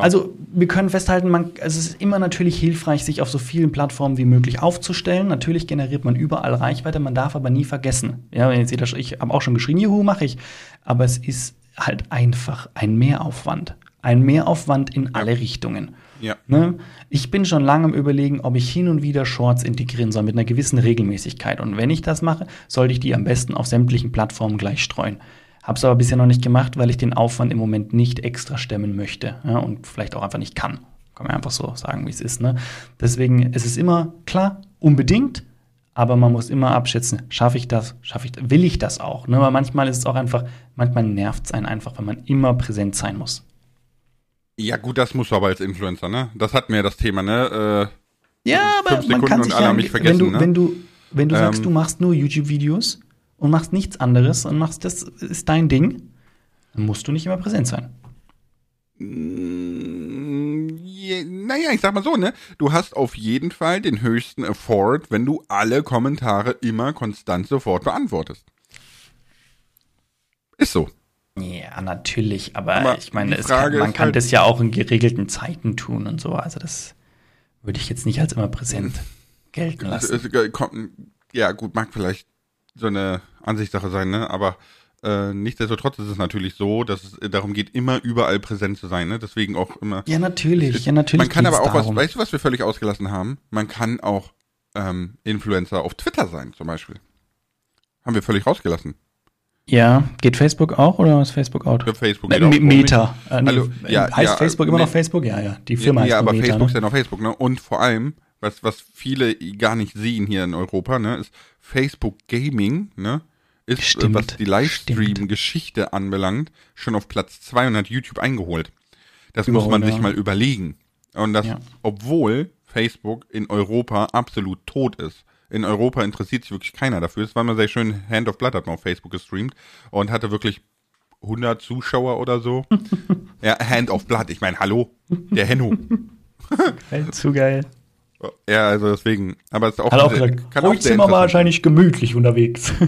Also wir können festhalten, man, es ist immer natürlich hilfreich, sich auf so vielen Plattformen wie möglich aufzustellen. Natürlich generiert man überall Reichweite, man darf aber nie vergessen. Ja, wenn ihr seht, ich habe auch schon geschrien, juhu, mache ich. Aber es ist halt einfach ein Mehraufwand. Ein Mehraufwand in alle Richtungen. Ja. Ne? Ich bin schon lange im Überlegen, ob ich hin und wieder Shorts integrieren soll mit einer gewissen Regelmäßigkeit. Und wenn ich das mache, sollte ich die am besten auf sämtlichen Plattformen gleich streuen. Habe es aber bisher noch nicht gemacht, weil ich den Aufwand im Moment nicht extra stemmen möchte ja, und vielleicht auch einfach nicht kann. Kann man einfach so sagen, wie es ist. Ne? Deswegen ist es immer klar, unbedingt, aber man muss immer abschätzen, schaffe ich das, schaffe ich das, will ich das auch. Ne? Weil manchmal ist es auch einfach, manchmal nervt es einen einfach, wenn man immer präsent sein muss. Ja, gut, das musst du aber als Influencer, ne? Das hat mir das Thema, ne? Äh, ja, aber man kann sich ja, wenn du, ne? wenn du, wenn du ähm, sagst, du machst nur YouTube-Videos, und machst nichts anderes und machst das ist dein Ding, dann musst du nicht immer präsent sein. Mm, naja, ich sag mal so, ne? Du hast auf jeden Fall den höchsten Effort, wenn du alle Kommentare immer konstant sofort beantwortest. Ist so. Ja, natürlich, aber, aber ich meine, kann, man kann halt das ja auch in geregelten Zeiten tun und so. Also das würde ich jetzt nicht als immer präsent gelten lassen. ja, gut, mag vielleicht so eine Ansichtssache sein, ne? Aber äh, nichtsdestotrotz ist es natürlich so, dass es darum geht, immer überall präsent zu sein. Ne? Deswegen auch immer. Ja, natürlich. Ja, natürlich. Man kann aber auch darum. was, weißt du, was wir völlig ausgelassen haben? Man kann auch ähm, Influencer auf Twitter sein, zum Beispiel. Haben wir völlig rausgelassen. Ja, geht Facebook auch oder ist Facebook out? Für Facebook Äh, geht Me-. Meta. Äh, Also, ja, heißt ja, Facebook immer nee. noch Facebook? Ja, ja. Die Firma ja, heißt ja, aber Meta. Facebook ist ne? ja noch Facebook, ne? Und vor allem, was, was viele gar nicht sehen hier in Europa, ne, ist Facebook Gaming, ne? Ist, äh, Stimmt, was die Livestream-Geschichte anbelangt, schon auf Platz 200 YouTube eingeholt. Das muss man sich ja. mal überlegen. Und das, Ja. obwohl Facebook in Europa absolut tot ist. In Europa interessiert sich wirklich keiner dafür. Es war mal sehr schön, Hand of Blood hat man auf Facebook gestreamt und hatte wirklich 100 Zuschauer oder so. ja, Hand of Blood, ich meine, hallo, der Henno. Zu geil. Ja, also deswegen. Aber es ist auch, Hat auch gesagt, kann auch wir interessant wahrscheinlich gemütlich unterwegs.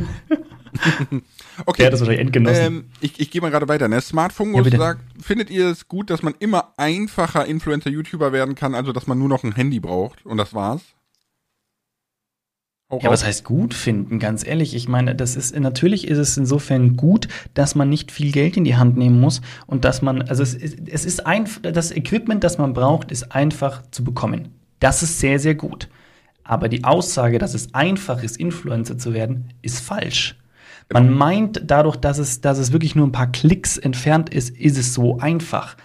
Okay. Der hat das wahrscheinlich endgenossen. ähm, ich ich gehe mal gerade weiter. Ne? Ja, Smartphone bitte. sagt, findet ihr es gut, dass man immer einfacher Influencer-YouTuber werden kann, also dass man nur noch ein Handy braucht und das war's? Hau Ja, was heißt gut finden? Ganz ehrlich, ich meine, das ist natürlich ist es insofern gut, dass man nicht viel Geld in die Hand nehmen muss und dass man, also es ist, es ist einfach, das Equipment, das man braucht, ist einfach zu bekommen. Das ist sehr, sehr gut. Aber die Aussage, dass es einfach ist, Influencer zu werden, ist falsch. Man meint dadurch, dass es, dass es wirklich nur ein paar Klicks entfernt ist, ist es so einfach.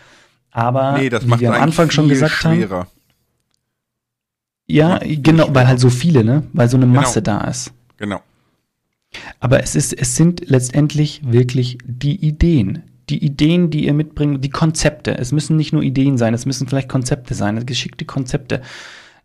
Aber nee, das wie wir am Anfang schon gesagt haben, schwerer. ja, macht viel genau, weil halt so viele, ne? Weil so eine Genau. Masse da ist. Genau. Aber es, ist, es sind letztendlich wirklich die Ideen. Die Ideen, die ihr mitbringt, die Konzepte. Es müssen nicht nur Ideen sein, es müssen vielleicht Konzepte sein, geschickte Konzepte.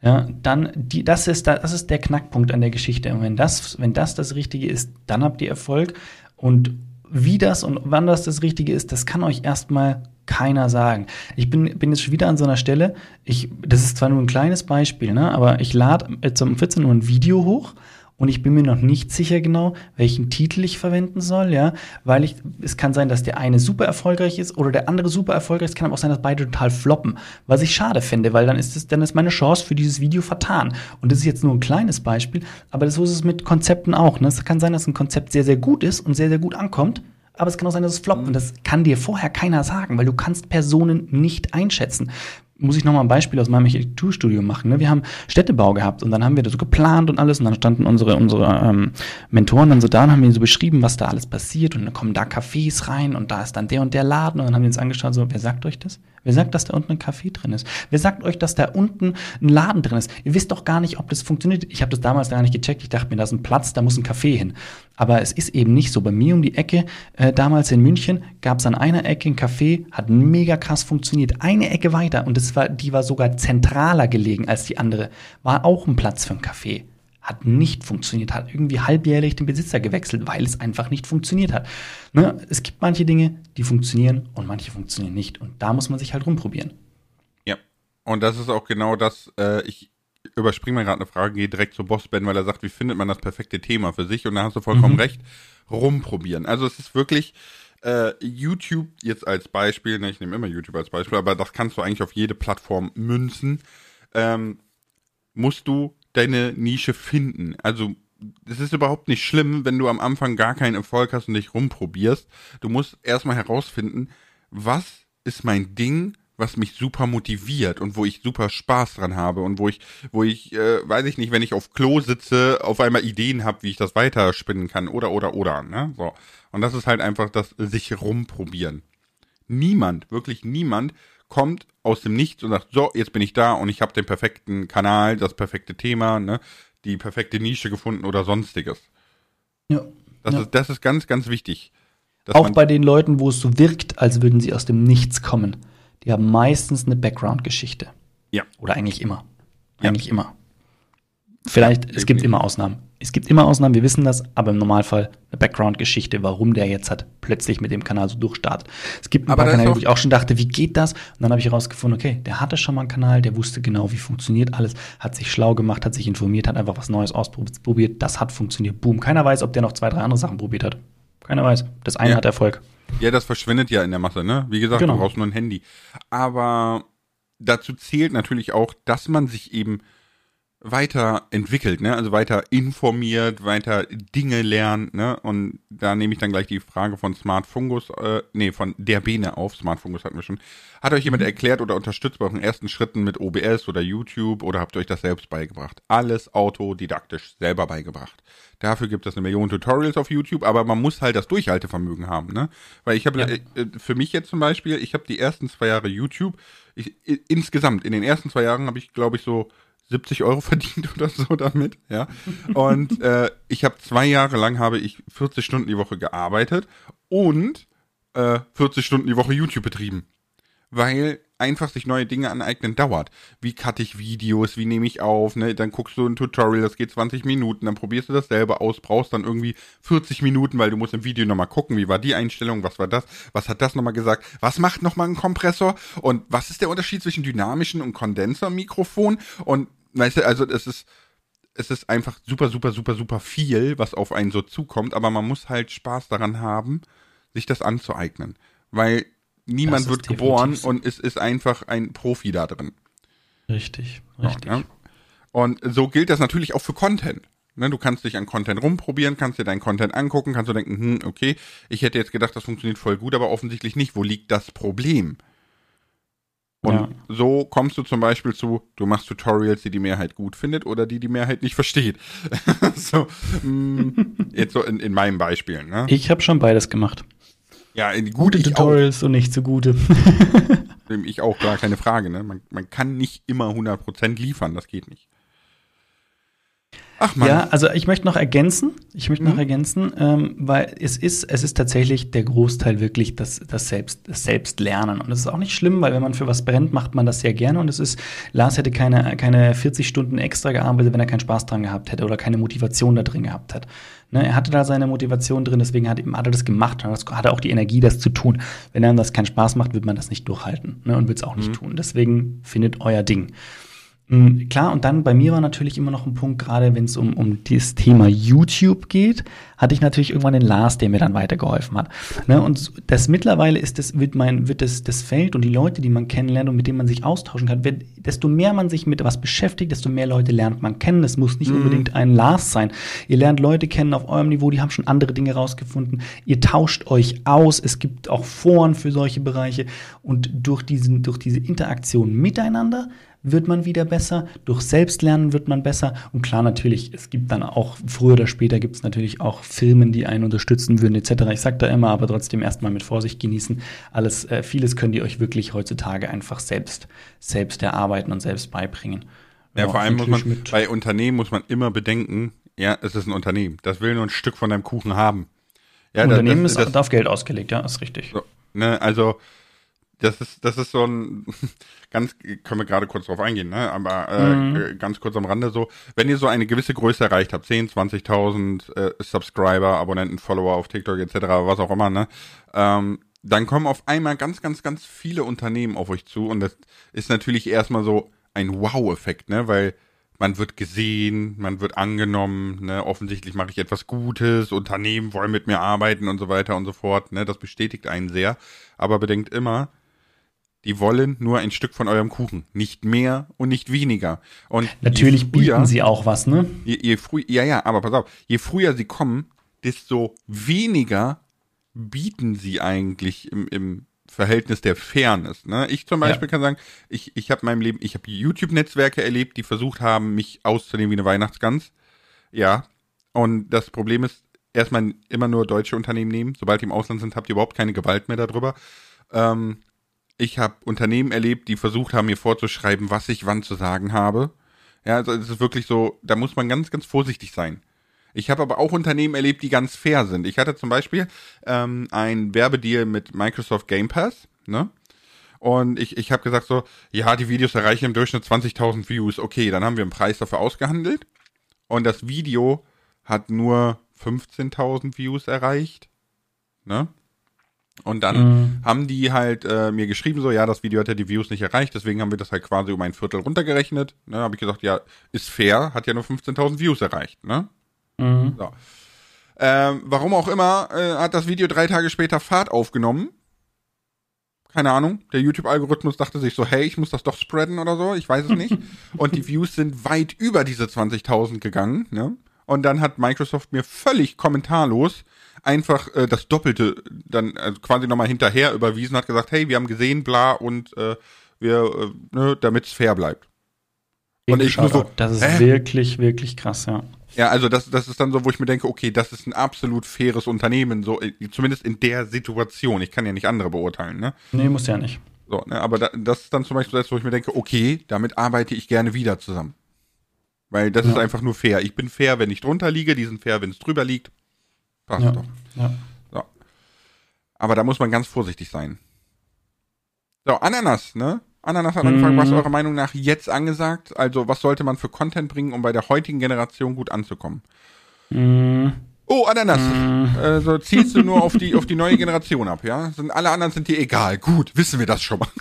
Ja, dann, die, das, ist, da- das ist der Knackpunkt an der Geschichte. Und wenn das, wenn das das Richtige ist, dann habt ihr Erfolg. Und wie das und wann das das Richtige ist, das kann euch erstmal keiner sagen. Ich bin, bin jetzt schon wieder an so einer Stelle. Ich, das ist zwar nur ein kleines Beispiel, ne, aber ich lade jetzt um 14 Uhr ein Video hoch und ich bin mir noch nicht sicher genau, welchen Titel ich verwenden soll, ja, weil ich, es kann sein, dass der eine super erfolgreich ist oder der andere super erfolgreich. Es kann aber auch sein, dass beide total floppen, was ich schade finde, weil dann ist es, dann ist meine Chance für dieses Video vertan. Und das ist jetzt nur ein kleines Beispiel, aber so ist es mit Konzepten auch. Ne? Es kann sein, dass ein Konzept sehr, sehr gut ist und sehr, sehr gut ankommt. Aber es kann auch sein, dass es floppt. Und das kann dir vorher keiner sagen, weil du kannst Personen nicht einschätzen. Muss ich noch mal ein Beispiel aus meinem Architekturstudio machen. Ne? Wir haben Städtebau gehabt und dann haben wir das so geplant und alles und dann standen unsere, unsere ähm, Mentoren dann so da und haben ihnen so beschrieben, was da alles passiert und dann kommen da Cafés rein und da ist dann der und der Laden und dann haben die uns angeschaut, so, wer sagt euch das? Wer sagt, dass da unten ein Café drin ist? Wer sagt euch, dass da unten ein Laden drin ist? Ihr wisst doch gar nicht, ob das funktioniert. Ich habe das damals gar nicht gecheckt. Ich dachte mir, da ist ein Platz, da muss ein Café hin. Aber es ist eben nicht so. Bei mir um die Ecke, äh, damals in München, gab es an einer Ecke ein Café, hat mega krass funktioniert. Eine Ecke weiter und das war, die war sogar zentraler gelegen als die andere. War auch ein Platz für ein Café. Hat nicht funktioniert, hat irgendwie halbjährlich den Besitzer gewechselt, weil es einfach nicht funktioniert hat. Ne? Es gibt manche Dinge, die funktionieren und manche funktionieren nicht. Und da muss man sich halt rumprobieren. Ja. Und das ist auch genau das, äh, ich überspringe mal gerade eine Frage, gehe direkt zu Boss Ben, weil er sagt, wie findet man das perfekte Thema für sich? Und da hast du vollkommen Mhm. recht, rumprobieren. Also es ist wirklich äh, YouTube jetzt als Beispiel, ne, ich nehme immer YouTube als Beispiel, aber das kannst du eigentlich auf jede Plattform münzen. Ähm, musst du deine Nische finden. Also es ist überhaupt nicht schlimm, wenn du am Anfang gar keinen Erfolg hast und dich rumprobierst. Du musst erstmal herausfinden, was ist mein Ding, was mich super motiviert und wo ich super Spaß dran habe und wo ich, wo ich, äh, weiß ich nicht, wenn ich auf Klo sitze, auf einmal Ideen habe, wie ich das weiterspinnen kann oder oder oder. Ne? So. Und das ist halt einfach das sich rumprobieren. Niemand, wirklich niemand kommt aus dem Nichts und sagt, so, jetzt bin ich da und ich habe den perfekten Kanal, das perfekte Thema, ne, die perfekte Nische gefunden oder sonstiges. Ja. Das, Ja. ist, das ist ganz, ganz wichtig. Auch bei den Leuten, wo es so wirkt, als würden sie aus dem Nichts kommen. Die haben meistens eine Background-Geschichte. Ja. Oder eigentlich immer. Ja. Eigentlich immer. Vielleicht, es gibt immer Ausnahmen. Es gibt immer Ausnahmen, wir wissen das, aber im Normalfall eine Background-Geschichte, warum der jetzt hat plötzlich mit dem Kanal so durchstartet. Es gibt ein Aber paar Kanäle, wo ich auch schon dachte, wie geht das? Und dann habe ich herausgefunden, okay, der hatte schon mal einen Kanal, der wusste genau, wie funktioniert alles, hat sich schlau gemacht, hat sich informiert, hat einfach was Neues ausprobiert, das hat funktioniert. Boom. Keiner weiß, ob der noch zwei, drei andere Sachen probiert hat. Keiner weiß. Das eine Ja. hat Erfolg. Ja, das verschwindet ja in der Masse, ne? Wie gesagt, Genau. du brauchst nur ein Handy. Aber dazu zählt natürlich auch, dass man sich eben weiterentwickelt, ne? Also weiter informiert, weiter Dinge lernt, ne? Und da nehme ich dann gleich die Frage von Smart Fungus, äh, nee, von der Bene auf. Smart Fungus hatten wir schon. Hat euch jemand mhm. erklärt oder unterstützt bei euren ersten Schritten mit OBS oder YouTube oder habt ihr euch das selbst beigebracht? Alles autodidaktisch selber beigebracht. Dafür gibt es eine Million Tutorials auf YouTube, aber man muss halt das Durchhaltevermögen haben, ne? Weil ich habe ja. äh, für mich jetzt zum Beispiel, ich habe die ersten zwei Jahre YouTube, ich, insgesamt in den ersten zwei Jahren habe ich, glaube ich, so 70 Euro verdient oder so damit, ja. Und äh, ich habe zwei Jahre lang habe ich 40 Stunden die Woche gearbeitet und äh, 40 Stunden die Woche YouTube betrieben. Weil einfach sich neue Dinge aneignen dauert. Wie cutte ich Videos, wie nehme ich auf, ne? Dann guckst du ein Tutorial, das geht 20 Minuten, dann probierst du das selber aus, brauchst dann irgendwie 40 Minuten, weil du musst im Video nochmal gucken, wie war die Einstellung, was war das, was hat das nochmal gesagt, was macht nochmal ein Kompressor und was ist der Unterschied zwischen dynamischen und Kondensermikrofon und weißt du, also es ist, es ist einfach super, super, super, super viel, was auf einen so zukommt, aber man muss halt Spaß daran haben, sich das anzueignen. Weil niemand wird geboren so. und es ist einfach ein Profi da drin. Richtig, richtig. Ja, ne? Und so gilt das natürlich auch für Content. Ne, du kannst dich an Content rumprobieren, kannst dir deinen Content angucken, kannst du denken, hm, okay, ich hätte jetzt gedacht, das funktioniert voll gut, aber offensichtlich nicht. Wo liegt das Problem? Und ja. so kommst du zum Beispiel zu, du machst Tutorials, die die Mehrheit gut findet oder die die Mehrheit nicht versteht. so, mh, mm, jetzt so in, in meinem Beispiel. Ne? Ich habe schon beides gemacht. Ja, in gute Tutorials und nicht so gute. ich auch, gar keine Frage. Ne? Man, man kann nicht immer 100% liefern, das geht nicht. Ach man. Ja, also ich möchte noch ergänzen, ich möchte mhm. noch ergänzen, ähm, weil es ist, es ist tatsächlich der Großteil wirklich das, das, Selbst, das Selbstlernen. Und das ist auch nicht schlimm, weil wenn man für was brennt, macht man das sehr gerne. Und es ist, Lars hätte keine, keine 40 Stunden extra gearbeitet, wenn er keinen Spaß dran gehabt hätte oder keine Motivation da drin gehabt hat. Ne, er hatte da seine Motivation drin, deswegen hat, hat er das gemacht und hat er auch die Energie, das zu tun. Wenn einem das keinen Spaß macht, wird man das nicht durchhalten ne, und wird es auch nicht mhm. tun. Deswegen findet euer Ding. Mhm, klar, und dann bei mir war natürlich immer noch ein Punkt, gerade wenn es um, um dieses Thema YouTube geht, hatte ich natürlich irgendwann den Lars, der mir dann weitergeholfen hat. Ne? Und das mittlerweile ist das, wird mein, wird das, das Feld und die Leute, die man kennenlernt und mit denen man sich austauschen kann, wird, desto mehr man sich mit was beschäftigt, desto mehr Leute lernt man kennen. Es muss nicht mhm. unbedingt ein Lars sein. Ihr lernt Leute kennen auf eurem Niveau, die haben schon andere Dinge rausgefunden. Ihr tauscht euch aus. Es gibt auch Foren für solche Bereiche. Und durch, diesen, durch diese Interaktion miteinander wird man wieder besser, durch Selbstlernen wird man besser und klar natürlich, es gibt dann auch, früher oder später gibt es natürlich auch Firmen, die einen unterstützen würden etc. Ich sage da immer, aber trotzdem erstmal mit Vorsicht genießen. Alles, äh, vieles könnt ihr euch wirklich heutzutage einfach selbst, selbst erarbeiten und selbst beibringen. Ja, ja vor allem muss man, bei Unternehmen muss man immer bedenken, ja, es ist ein Unternehmen. Das will nur ein Stück von deinem Kuchen haben. Ja, Unternehmen das, das, ist auf Geld ausgelegt, ja, ist richtig. So, ne, also das ist, das ist so ein, ganz, können wir gerade kurz drauf eingehen, ne? aber äh, mhm. ganz kurz am Rande so, wenn ihr so eine gewisse Größe erreicht habt, 10, 20.000 äh, Subscriber, Abonnenten, Follower auf TikTok etc., was auch immer, ne? Ähm, dann kommen auf einmal ganz, ganz, ganz viele Unternehmen auf euch zu und das ist natürlich erstmal so ein Wow-Effekt, ne, weil man wird gesehen, man wird angenommen, ne, offensichtlich mache ich etwas Gutes, Unternehmen wollen mit mir arbeiten und so weiter und so fort, ne, das bestätigt einen sehr, aber bedenkt immer, die wollen nur ein Stück von eurem Kuchen, nicht mehr und nicht weniger. Und natürlich früher, bieten sie auch was, ne? Je, je früh, ja, ja, aber pass auf, je früher sie kommen, desto weniger bieten sie eigentlich im, im Verhältnis der Fairness. Ne? Ich zum Beispiel ja. kann sagen, ich, ich habe meinem Leben, ich habe YouTube-Netzwerke erlebt, die versucht haben, mich auszunehmen wie eine Weihnachtsgans. Ja. Und das Problem ist, erstmal immer nur deutsche Unternehmen nehmen. Sobald die im Ausland sind, habt ihr überhaupt keine Gewalt mehr darüber. Ähm, ich habe Unternehmen erlebt, die versucht haben, mir vorzuschreiben, was ich wann zu sagen habe. Ja, also es ist wirklich so, da muss man ganz, ganz vorsichtig sein. Ich habe aber auch Unternehmen erlebt, die ganz fair sind. Ich hatte zum Beispiel ähm, ein Werbedeal mit Microsoft Game Pass, ne? Und ich, ich habe gesagt so, ja, die Videos erreichen im Durchschnitt 20.000 Views. Okay, dann haben wir einen Preis dafür ausgehandelt. Und das Video hat nur 15.000 Views erreicht. Ne? Und dann mhm. haben die halt äh, mir geschrieben, so, ja, das Video hat ja die Views nicht erreicht, deswegen haben wir das halt quasi um ein Viertel runtergerechnet. Ne, habe ich gesagt, ja, ist fair, hat ja nur 15.000 Views erreicht, ne? Mhm. So. Ähm, warum auch immer, äh, hat das Video drei Tage später Fahrt aufgenommen. keine Ahnung, der YouTube-Algorithmus dachte sich so, hey, ich muss das doch spreaden oder so, ich weiß es nicht. und die Views sind weit über diese 20.000 gegangen, ne? Und dann hat Microsoft mir völlig kommentarlos einfach äh, das Doppelte dann also quasi nochmal hinterher überwiesen, hat gesagt, hey, wir haben gesehen, bla, und äh, wir, äh, ne, damit es fair bleibt. Und ich nur so, das ist äh? wirklich, wirklich krass, ja. Ja, also das, das ist dann so, wo ich mir denke, okay, das ist ein absolut faires Unternehmen, so äh, zumindest in der Situation. Ich kann ja nicht andere beurteilen, ne? Nee, muss ja nicht. So, ne, aber da, das ist dann zum Beispiel das, wo ich mir denke, okay, damit arbeite ich gerne wieder zusammen. Weil das ja. ist einfach nur fair. Ich bin fair, wenn ich drunter liege, die sind fair, wenn es drüber liegt. Passt ja. doch. Ja. So. Aber da muss man ganz vorsichtig sein. So, Ananas, ne? Ananas hat angefangen, mhm. was ist eure Meinung nach jetzt angesagt? Also, was sollte man für Content bringen, um bei der heutigen Generation gut anzukommen? Mhm. Oh, Ananas. Mhm. Also zielst du nur auf die, auf die neue Generation ab, ja? Sind, alle anderen sind dir egal. Gut, wissen wir das schon mal.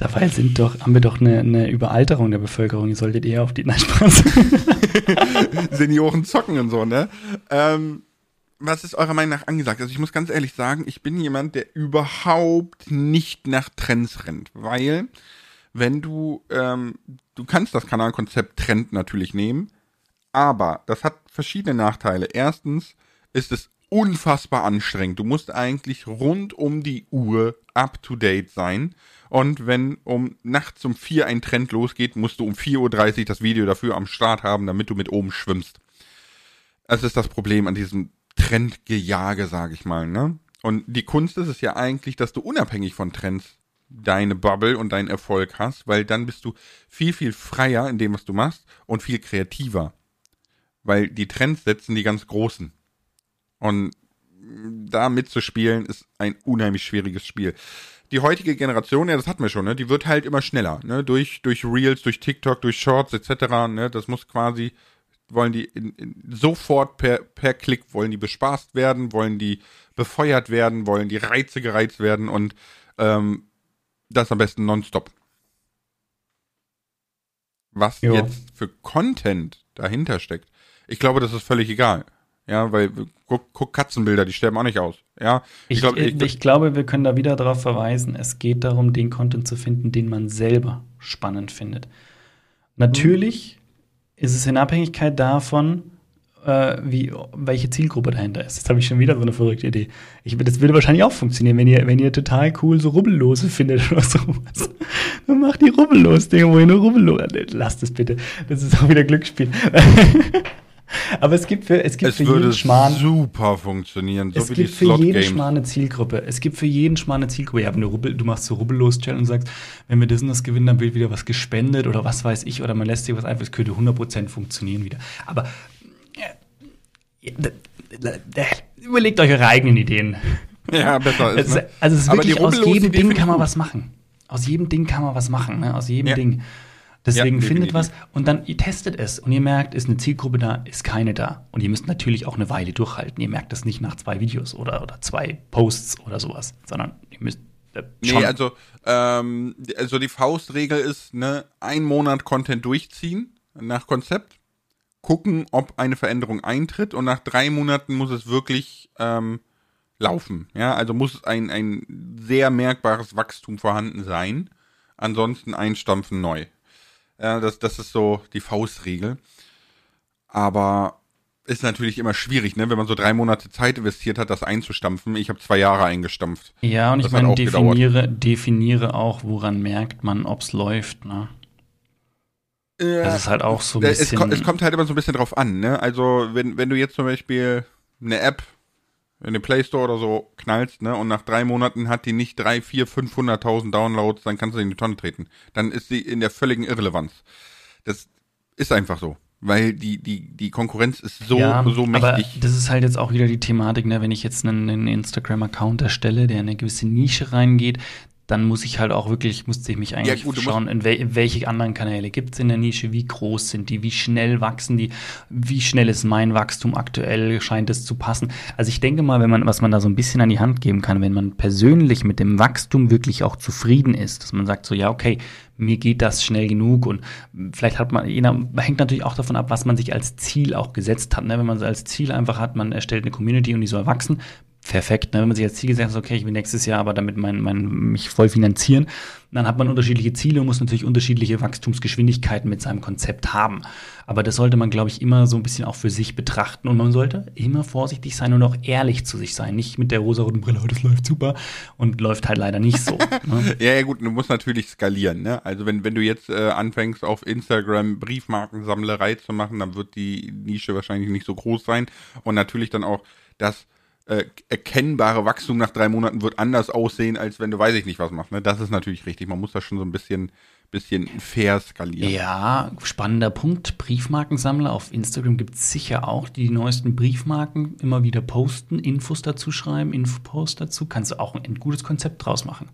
Dabei sind doch, haben wir doch eine, eine Überalterung der Bevölkerung. Ihr solltet eher auf die Nein, Spaß. Senioren zocken und so, ne? Ähm, was ist eurer Meinung nach angesagt? Also ich muss ganz ehrlich sagen, ich bin jemand, der überhaupt nicht nach Trends rennt, weil wenn du, ähm, du kannst das Kanalkonzept Trend natürlich nehmen, aber das hat verschiedene Nachteile. Erstens ist es unfassbar anstrengend. Du musst eigentlich rund um die Uhr up to date sein. Und wenn um nachts um vier ein Trend losgeht, musst du um 4.30 Uhr das Video dafür am Start haben, damit du mit oben schwimmst. Das ist das Problem an diesem Trendgejage, sage ich mal, ne? Und die Kunst ist es ja eigentlich, dass du unabhängig von Trends deine Bubble und deinen Erfolg hast, weil dann bist du viel, viel freier in dem, was du machst und viel kreativer. Weil die Trends setzen die ganz großen. Und da mitzuspielen ist ein unheimlich schwieriges Spiel. Die heutige Generation, ja, das hatten wir schon, ne, die wird halt immer schneller, ne, durch, durch Reels, durch TikTok, durch Shorts etc., ne, das muss quasi wollen die in, in, sofort per, per Klick, wollen die bespaßt werden, wollen die befeuert werden, wollen die Reize gereizt werden und ähm, das am besten nonstop. Was jo. jetzt für Content dahinter steckt, ich glaube, das ist völlig egal. Ja, weil guck, guck Katzenbilder, die sterben auch nicht aus. Ja, ich, ich, glaub, ich, ich glaube, wir können da wieder darauf verweisen, es geht darum, den Content zu finden, den man selber spannend findet. Natürlich ist es in Abhängigkeit davon, äh, wie, welche Zielgruppe dahinter ist. Jetzt habe ich schon wieder so eine verrückte Idee. Ich, das würde wahrscheinlich auch funktionieren, wenn ihr, wenn ihr total cool so Rubbellose findet oder sowas. Dann macht die Rubbellos, Dinge, wo ihr nur Rubbellos. Lasst es bitte. Das ist auch wieder Glücksspiel. Aber es gibt für, es gibt es für jeden Schmarrn. super funktionieren, so es gibt für jeden Schmarrn eine Zielgruppe. Es gibt für jeden Schmarrn eine Zielgruppe. Ja, eine Rubbel, du machst so Rubbellos-Challenge und sagst, wenn wir das und das gewinnen, dann wird wieder was gespendet oder was weiß ich, oder man lässt sich was einfach, es könnte 100% funktionieren wieder. Aber äh, überlegt euch eure eigenen Ideen. Ja, besser ist. Ne? Also, es ist wirklich, aus jedem Ding kann man was machen. Aus jedem Ding kann man was machen, ne? Aus jedem ja. Ding. Deswegen ja, findet was und dann ihr testet es und ihr merkt, ist eine Zielgruppe da, ist keine da. Und ihr müsst natürlich auch eine Weile durchhalten. Ihr merkt das nicht nach zwei Videos oder, oder zwei Posts oder sowas, sondern ihr müsst äh, Nee, also, ähm, also die Faustregel ist, ne, ein Monat Content durchziehen nach Konzept, gucken, ob eine Veränderung eintritt und nach drei Monaten muss es wirklich ähm, laufen. Ja, also muss ein, ein sehr merkbares Wachstum vorhanden sein. Ansonsten einstampfen neu. Ja, das, das ist so die Faustregel. Aber ist natürlich immer schwierig, ne? wenn man so drei Monate Zeit investiert hat, das einzustampfen. Ich habe zwei Jahre eingestampft. Ja, und das ich meine, definiere, definiere auch, woran merkt man, ob es läuft. Ne? Äh, das ist halt auch so ein bisschen. Es, kommt, es kommt halt immer so ein bisschen drauf an. Ne? Also, wenn, wenn du jetzt zum Beispiel eine App in den Play Store oder so knallst, ne, und nach drei Monaten hat die nicht drei, vier, 500.000 Downloads, dann kannst du in die Tonne treten. Dann ist sie in der völligen Irrelevanz. Das ist einfach so. Weil die, die, die Konkurrenz ist so, ja, so mächtig. Aber das ist halt jetzt auch wieder die Thematik, ne? wenn ich jetzt einen, einen Instagram-Account erstelle, der in eine gewisse Nische reingeht, dann muss ich halt auch wirklich, musste ich mich eigentlich ja, gut, schauen, in, wel in, welche anderen Kanäle gibt es in der Nische, wie groß sind die, wie schnell wachsen die, wie schnell ist mein Wachstum aktuell, scheint es zu passen. Also ich denke mal, wenn man, was man da so ein bisschen an die Hand geben kann, wenn man persönlich mit dem Wachstum wirklich auch zufrieden ist, dass man sagt so, ja, okay, mir geht das schnell genug und vielleicht hat man, hängt natürlich auch davon ab, was man sich als Ziel auch gesetzt hat. Ne? Wenn man als Ziel einfach hat, man erstellt eine Community und die soll wachsen, perfekt. Ne? Wenn man sich als Ziel gesetzt hat, okay, ich will nächstes Jahr aber damit mein, mein, mich voll finanzieren, dann hat man unterschiedliche Ziele und muss natürlich unterschiedliche Wachstumsgeschwindigkeiten mit seinem Konzept haben. Aber das sollte man, glaube ich, immer so ein bisschen auch für sich betrachten und man sollte immer vorsichtig sein und auch ehrlich zu sich sein. Nicht mit der rosa-roten Brille, das läuft super und läuft halt leider nicht so. ne? ja, ja, gut, du musst natürlich skalieren. Ne? Also wenn, wenn du jetzt äh, anfängst, auf Instagram Briefmarkensammlerei zu machen, dann wird die Nische wahrscheinlich nicht so groß sein und natürlich dann auch das äh, erkennbare Wachstum nach drei Monaten wird anders aussehen, als wenn du weiß ich nicht was machst. Ne? Das ist natürlich richtig. Man muss das schon so ein bisschen, bisschen fair skalieren. Ja, spannender Punkt. Briefmarkensammler auf Instagram gibt es sicher auch, die die neuesten Briefmarken immer wieder posten, Infos dazu schreiben, Infopost dazu. Kannst du auch ein gutes Konzept draus machen.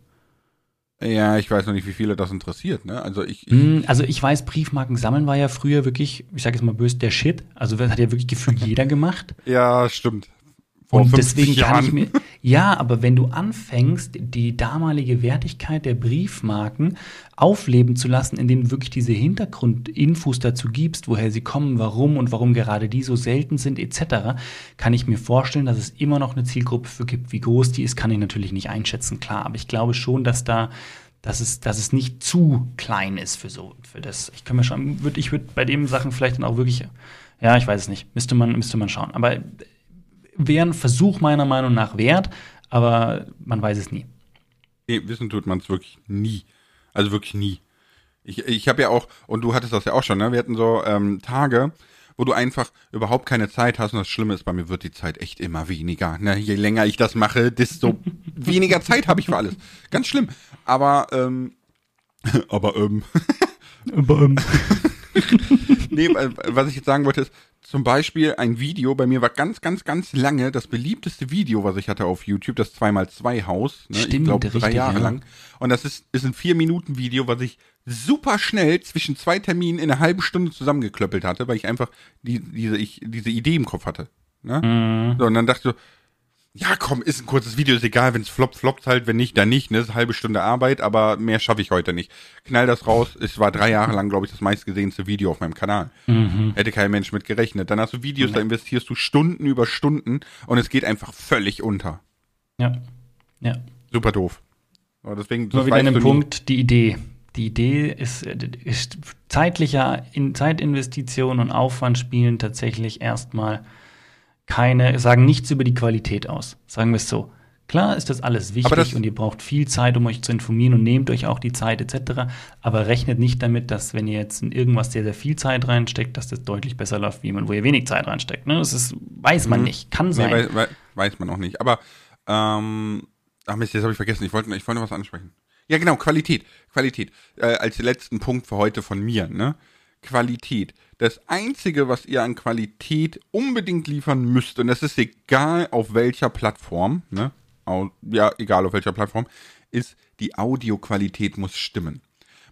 Ja, ich weiß noch nicht, wie viele das interessiert. Ne? Also ich, ich also ich weiß, Briefmarken sammeln war ja früher wirklich, ich sage jetzt mal böse, der Shit. Also das hat ja wirklich gefühlt jeder gemacht. Ja, stimmt. Vor und deswegen Jahren. kann ich mir. Ja, aber wenn du anfängst, die damalige Wertigkeit der Briefmarken aufleben zu lassen, indem du wirklich diese Hintergrundinfos dazu gibst, woher sie kommen, warum und warum gerade die so selten sind, etc., kann ich mir vorstellen, dass es immer noch eine Zielgruppe für gibt. Wie groß die ist, kann ich natürlich nicht einschätzen, klar. Aber ich glaube schon, dass da dass es, dass es nicht zu klein ist für so, für das. Ich kann mir schon, würd, ich würde bei den Sachen vielleicht dann auch wirklich, ja, ich weiß es nicht, müsste man, müsste man schauen. Aber wäre ein Versuch meiner Meinung nach wert, aber man weiß es nie. Nee, wissen tut man es wirklich nie. Also wirklich nie. Ich, ich habe ja auch, und du hattest das ja auch schon, ne? Wir hatten so ähm, Tage, wo du einfach überhaupt keine Zeit hast. Und das Schlimme ist, bei mir wird die Zeit echt immer weniger. Ne? Je länger ich das mache, desto weniger Zeit habe ich für alles. Ganz schlimm. Aber, ähm, aber, ähm. aber, ähm. nee, was ich jetzt sagen wollte ist, zum Beispiel ein Video, bei mir war ganz, ganz, ganz lange das beliebteste Video, was ich hatte auf YouTube, das 2x2 Haus. Ne? Stimmt, ich glaube, drei Jahre ja. lang. Und das ist, ist ein 4-Minuten-Video, was ich super schnell zwischen zwei Terminen in einer halben Stunde zusammengeklöppelt hatte, weil ich einfach die, diese, ich, diese Idee im Kopf hatte. Ne? Mhm. So, und dann dachte ich so, ja, komm, ist ein kurzes Video, ist egal, wenn es floppt, floppt halt, wenn nicht, dann nicht, ne, ist eine halbe Stunde Arbeit, aber mehr schaffe ich heute nicht. Knall das raus, es war drei Jahre lang, glaube ich, das meistgesehenste Video auf meinem Kanal. Mhm. Hätte kein Mensch mit gerechnet. Dann hast du Videos, da investierst du Stunden über Stunden und es geht einfach völlig unter. Ja. Ja. Super doof. Aber deswegen, Nur das wieder an dem nie. Punkt, die Idee. Die Idee ist, ist zeitlicher in Zeitinvestition und Aufwand spielen tatsächlich erstmal keine, sagen nichts über die Qualität aus. Sagen wir es so. Klar ist das alles wichtig das- und ihr braucht viel Zeit, um euch zu informieren und nehmt euch auch die Zeit etc. Aber rechnet nicht damit, dass wenn ihr jetzt in irgendwas sehr, sehr viel Zeit reinsteckt, dass das deutlich besser läuft, wie jemand, wo ihr wenig Zeit reinsteckt. Ne? Das ist, weiß man Mhm. nicht. Kann Nee, sein. weiß, weiß, weiß man auch nicht. Aber, ähm, ach Mist, jetzt habe ich vergessen. Ich wollte, ich wollte noch was ansprechen. Ja, genau, Qualität. Qualität. Äh, als letzten Punkt für heute von mir, ne? Qualität. Das Einzige, was ihr an Qualität unbedingt liefern müsst, und das ist egal auf welcher Plattform, ne? Ja, egal auf welcher Plattform, ist die Audioqualität muss stimmen.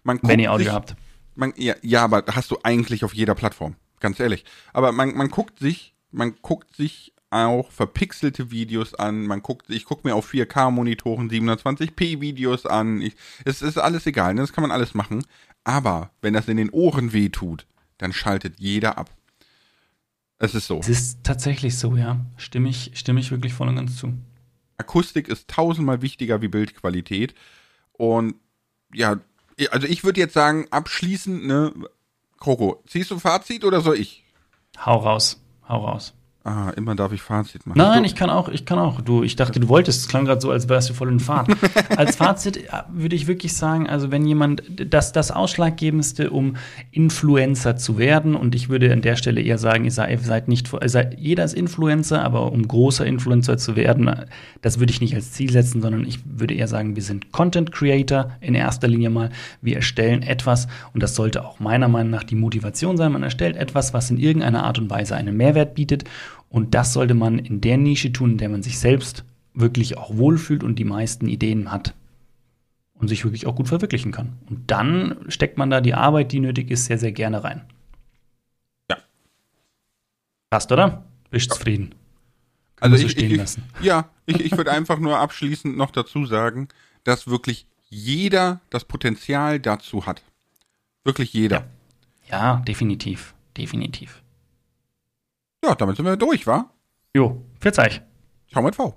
Man wenn ihr Audio sich- habt. man, ja, ja, aber hast du eigentlich auf jeder Plattform, ganz ehrlich. Aber man, man guckt sich, man guckt sich auch verpixelte Videos an, man guckt, ich gucke mir auf 4K-Monitoren 720p Videos an. Ich, es ist alles egal, ne? das kann man alles machen. Aber wenn das in den Ohren weh tut, dann schaltet jeder ab. Es ist so. Es ist tatsächlich so, ja. Stimme ich, stimme ich wirklich voll und ganz zu. Akustik ist tausendmal wichtiger wie Bildqualität. Und ja, also ich würde jetzt sagen, abschließend, ne, Kroko, ziehst du Fazit oder soll ich? Hau raus, hau raus. Ah, immer darf ich Fazit machen. Nein, Du- ich kann auch, ich kann auch. Du, ich dachte, du wolltest. Es klang gerade so, als wärst du voll in Fahrt. als Fazit äh, würde ich wirklich sagen, also wenn jemand das, das Ausschlaggebendste, um Influencer zu werden, und ich würde an der Stelle eher sagen, ihr seid, nicht, ihr seid, jeder ist Influencer, aber um großer Influencer zu werden, das würde ich nicht als Ziel setzen, sondern ich würde eher sagen, wir sind Content Creator in erster Linie mal. Wir erstellen etwas, und das sollte auch meiner Meinung nach die Motivation sein. Man erstellt etwas, was in irgendeiner Art und Weise einen Mehrwert bietet. Und das sollte man in der Nische tun, in der man sich selbst wirklich auch wohlfühlt und die meisten Ideen hat. Und sich wirklich auch gut verwirklichen kann. Und dann steckt man da die Arbeit, die nötig ist, sehr, sehr gerne rein. Ja. Passt, oder? Bist zufrieden? Also Kann ich, stehen ich, lassen. Ja, ich, ich würde einfach nur abschließend noch dazu sagen, dass wirklich jeder das Potenzial dazu hat. Wirklich jeder. Ja, definitiv. Definitiv. Ja, damit sind wir durch, wa? Jo, verzeih. Schau mal V.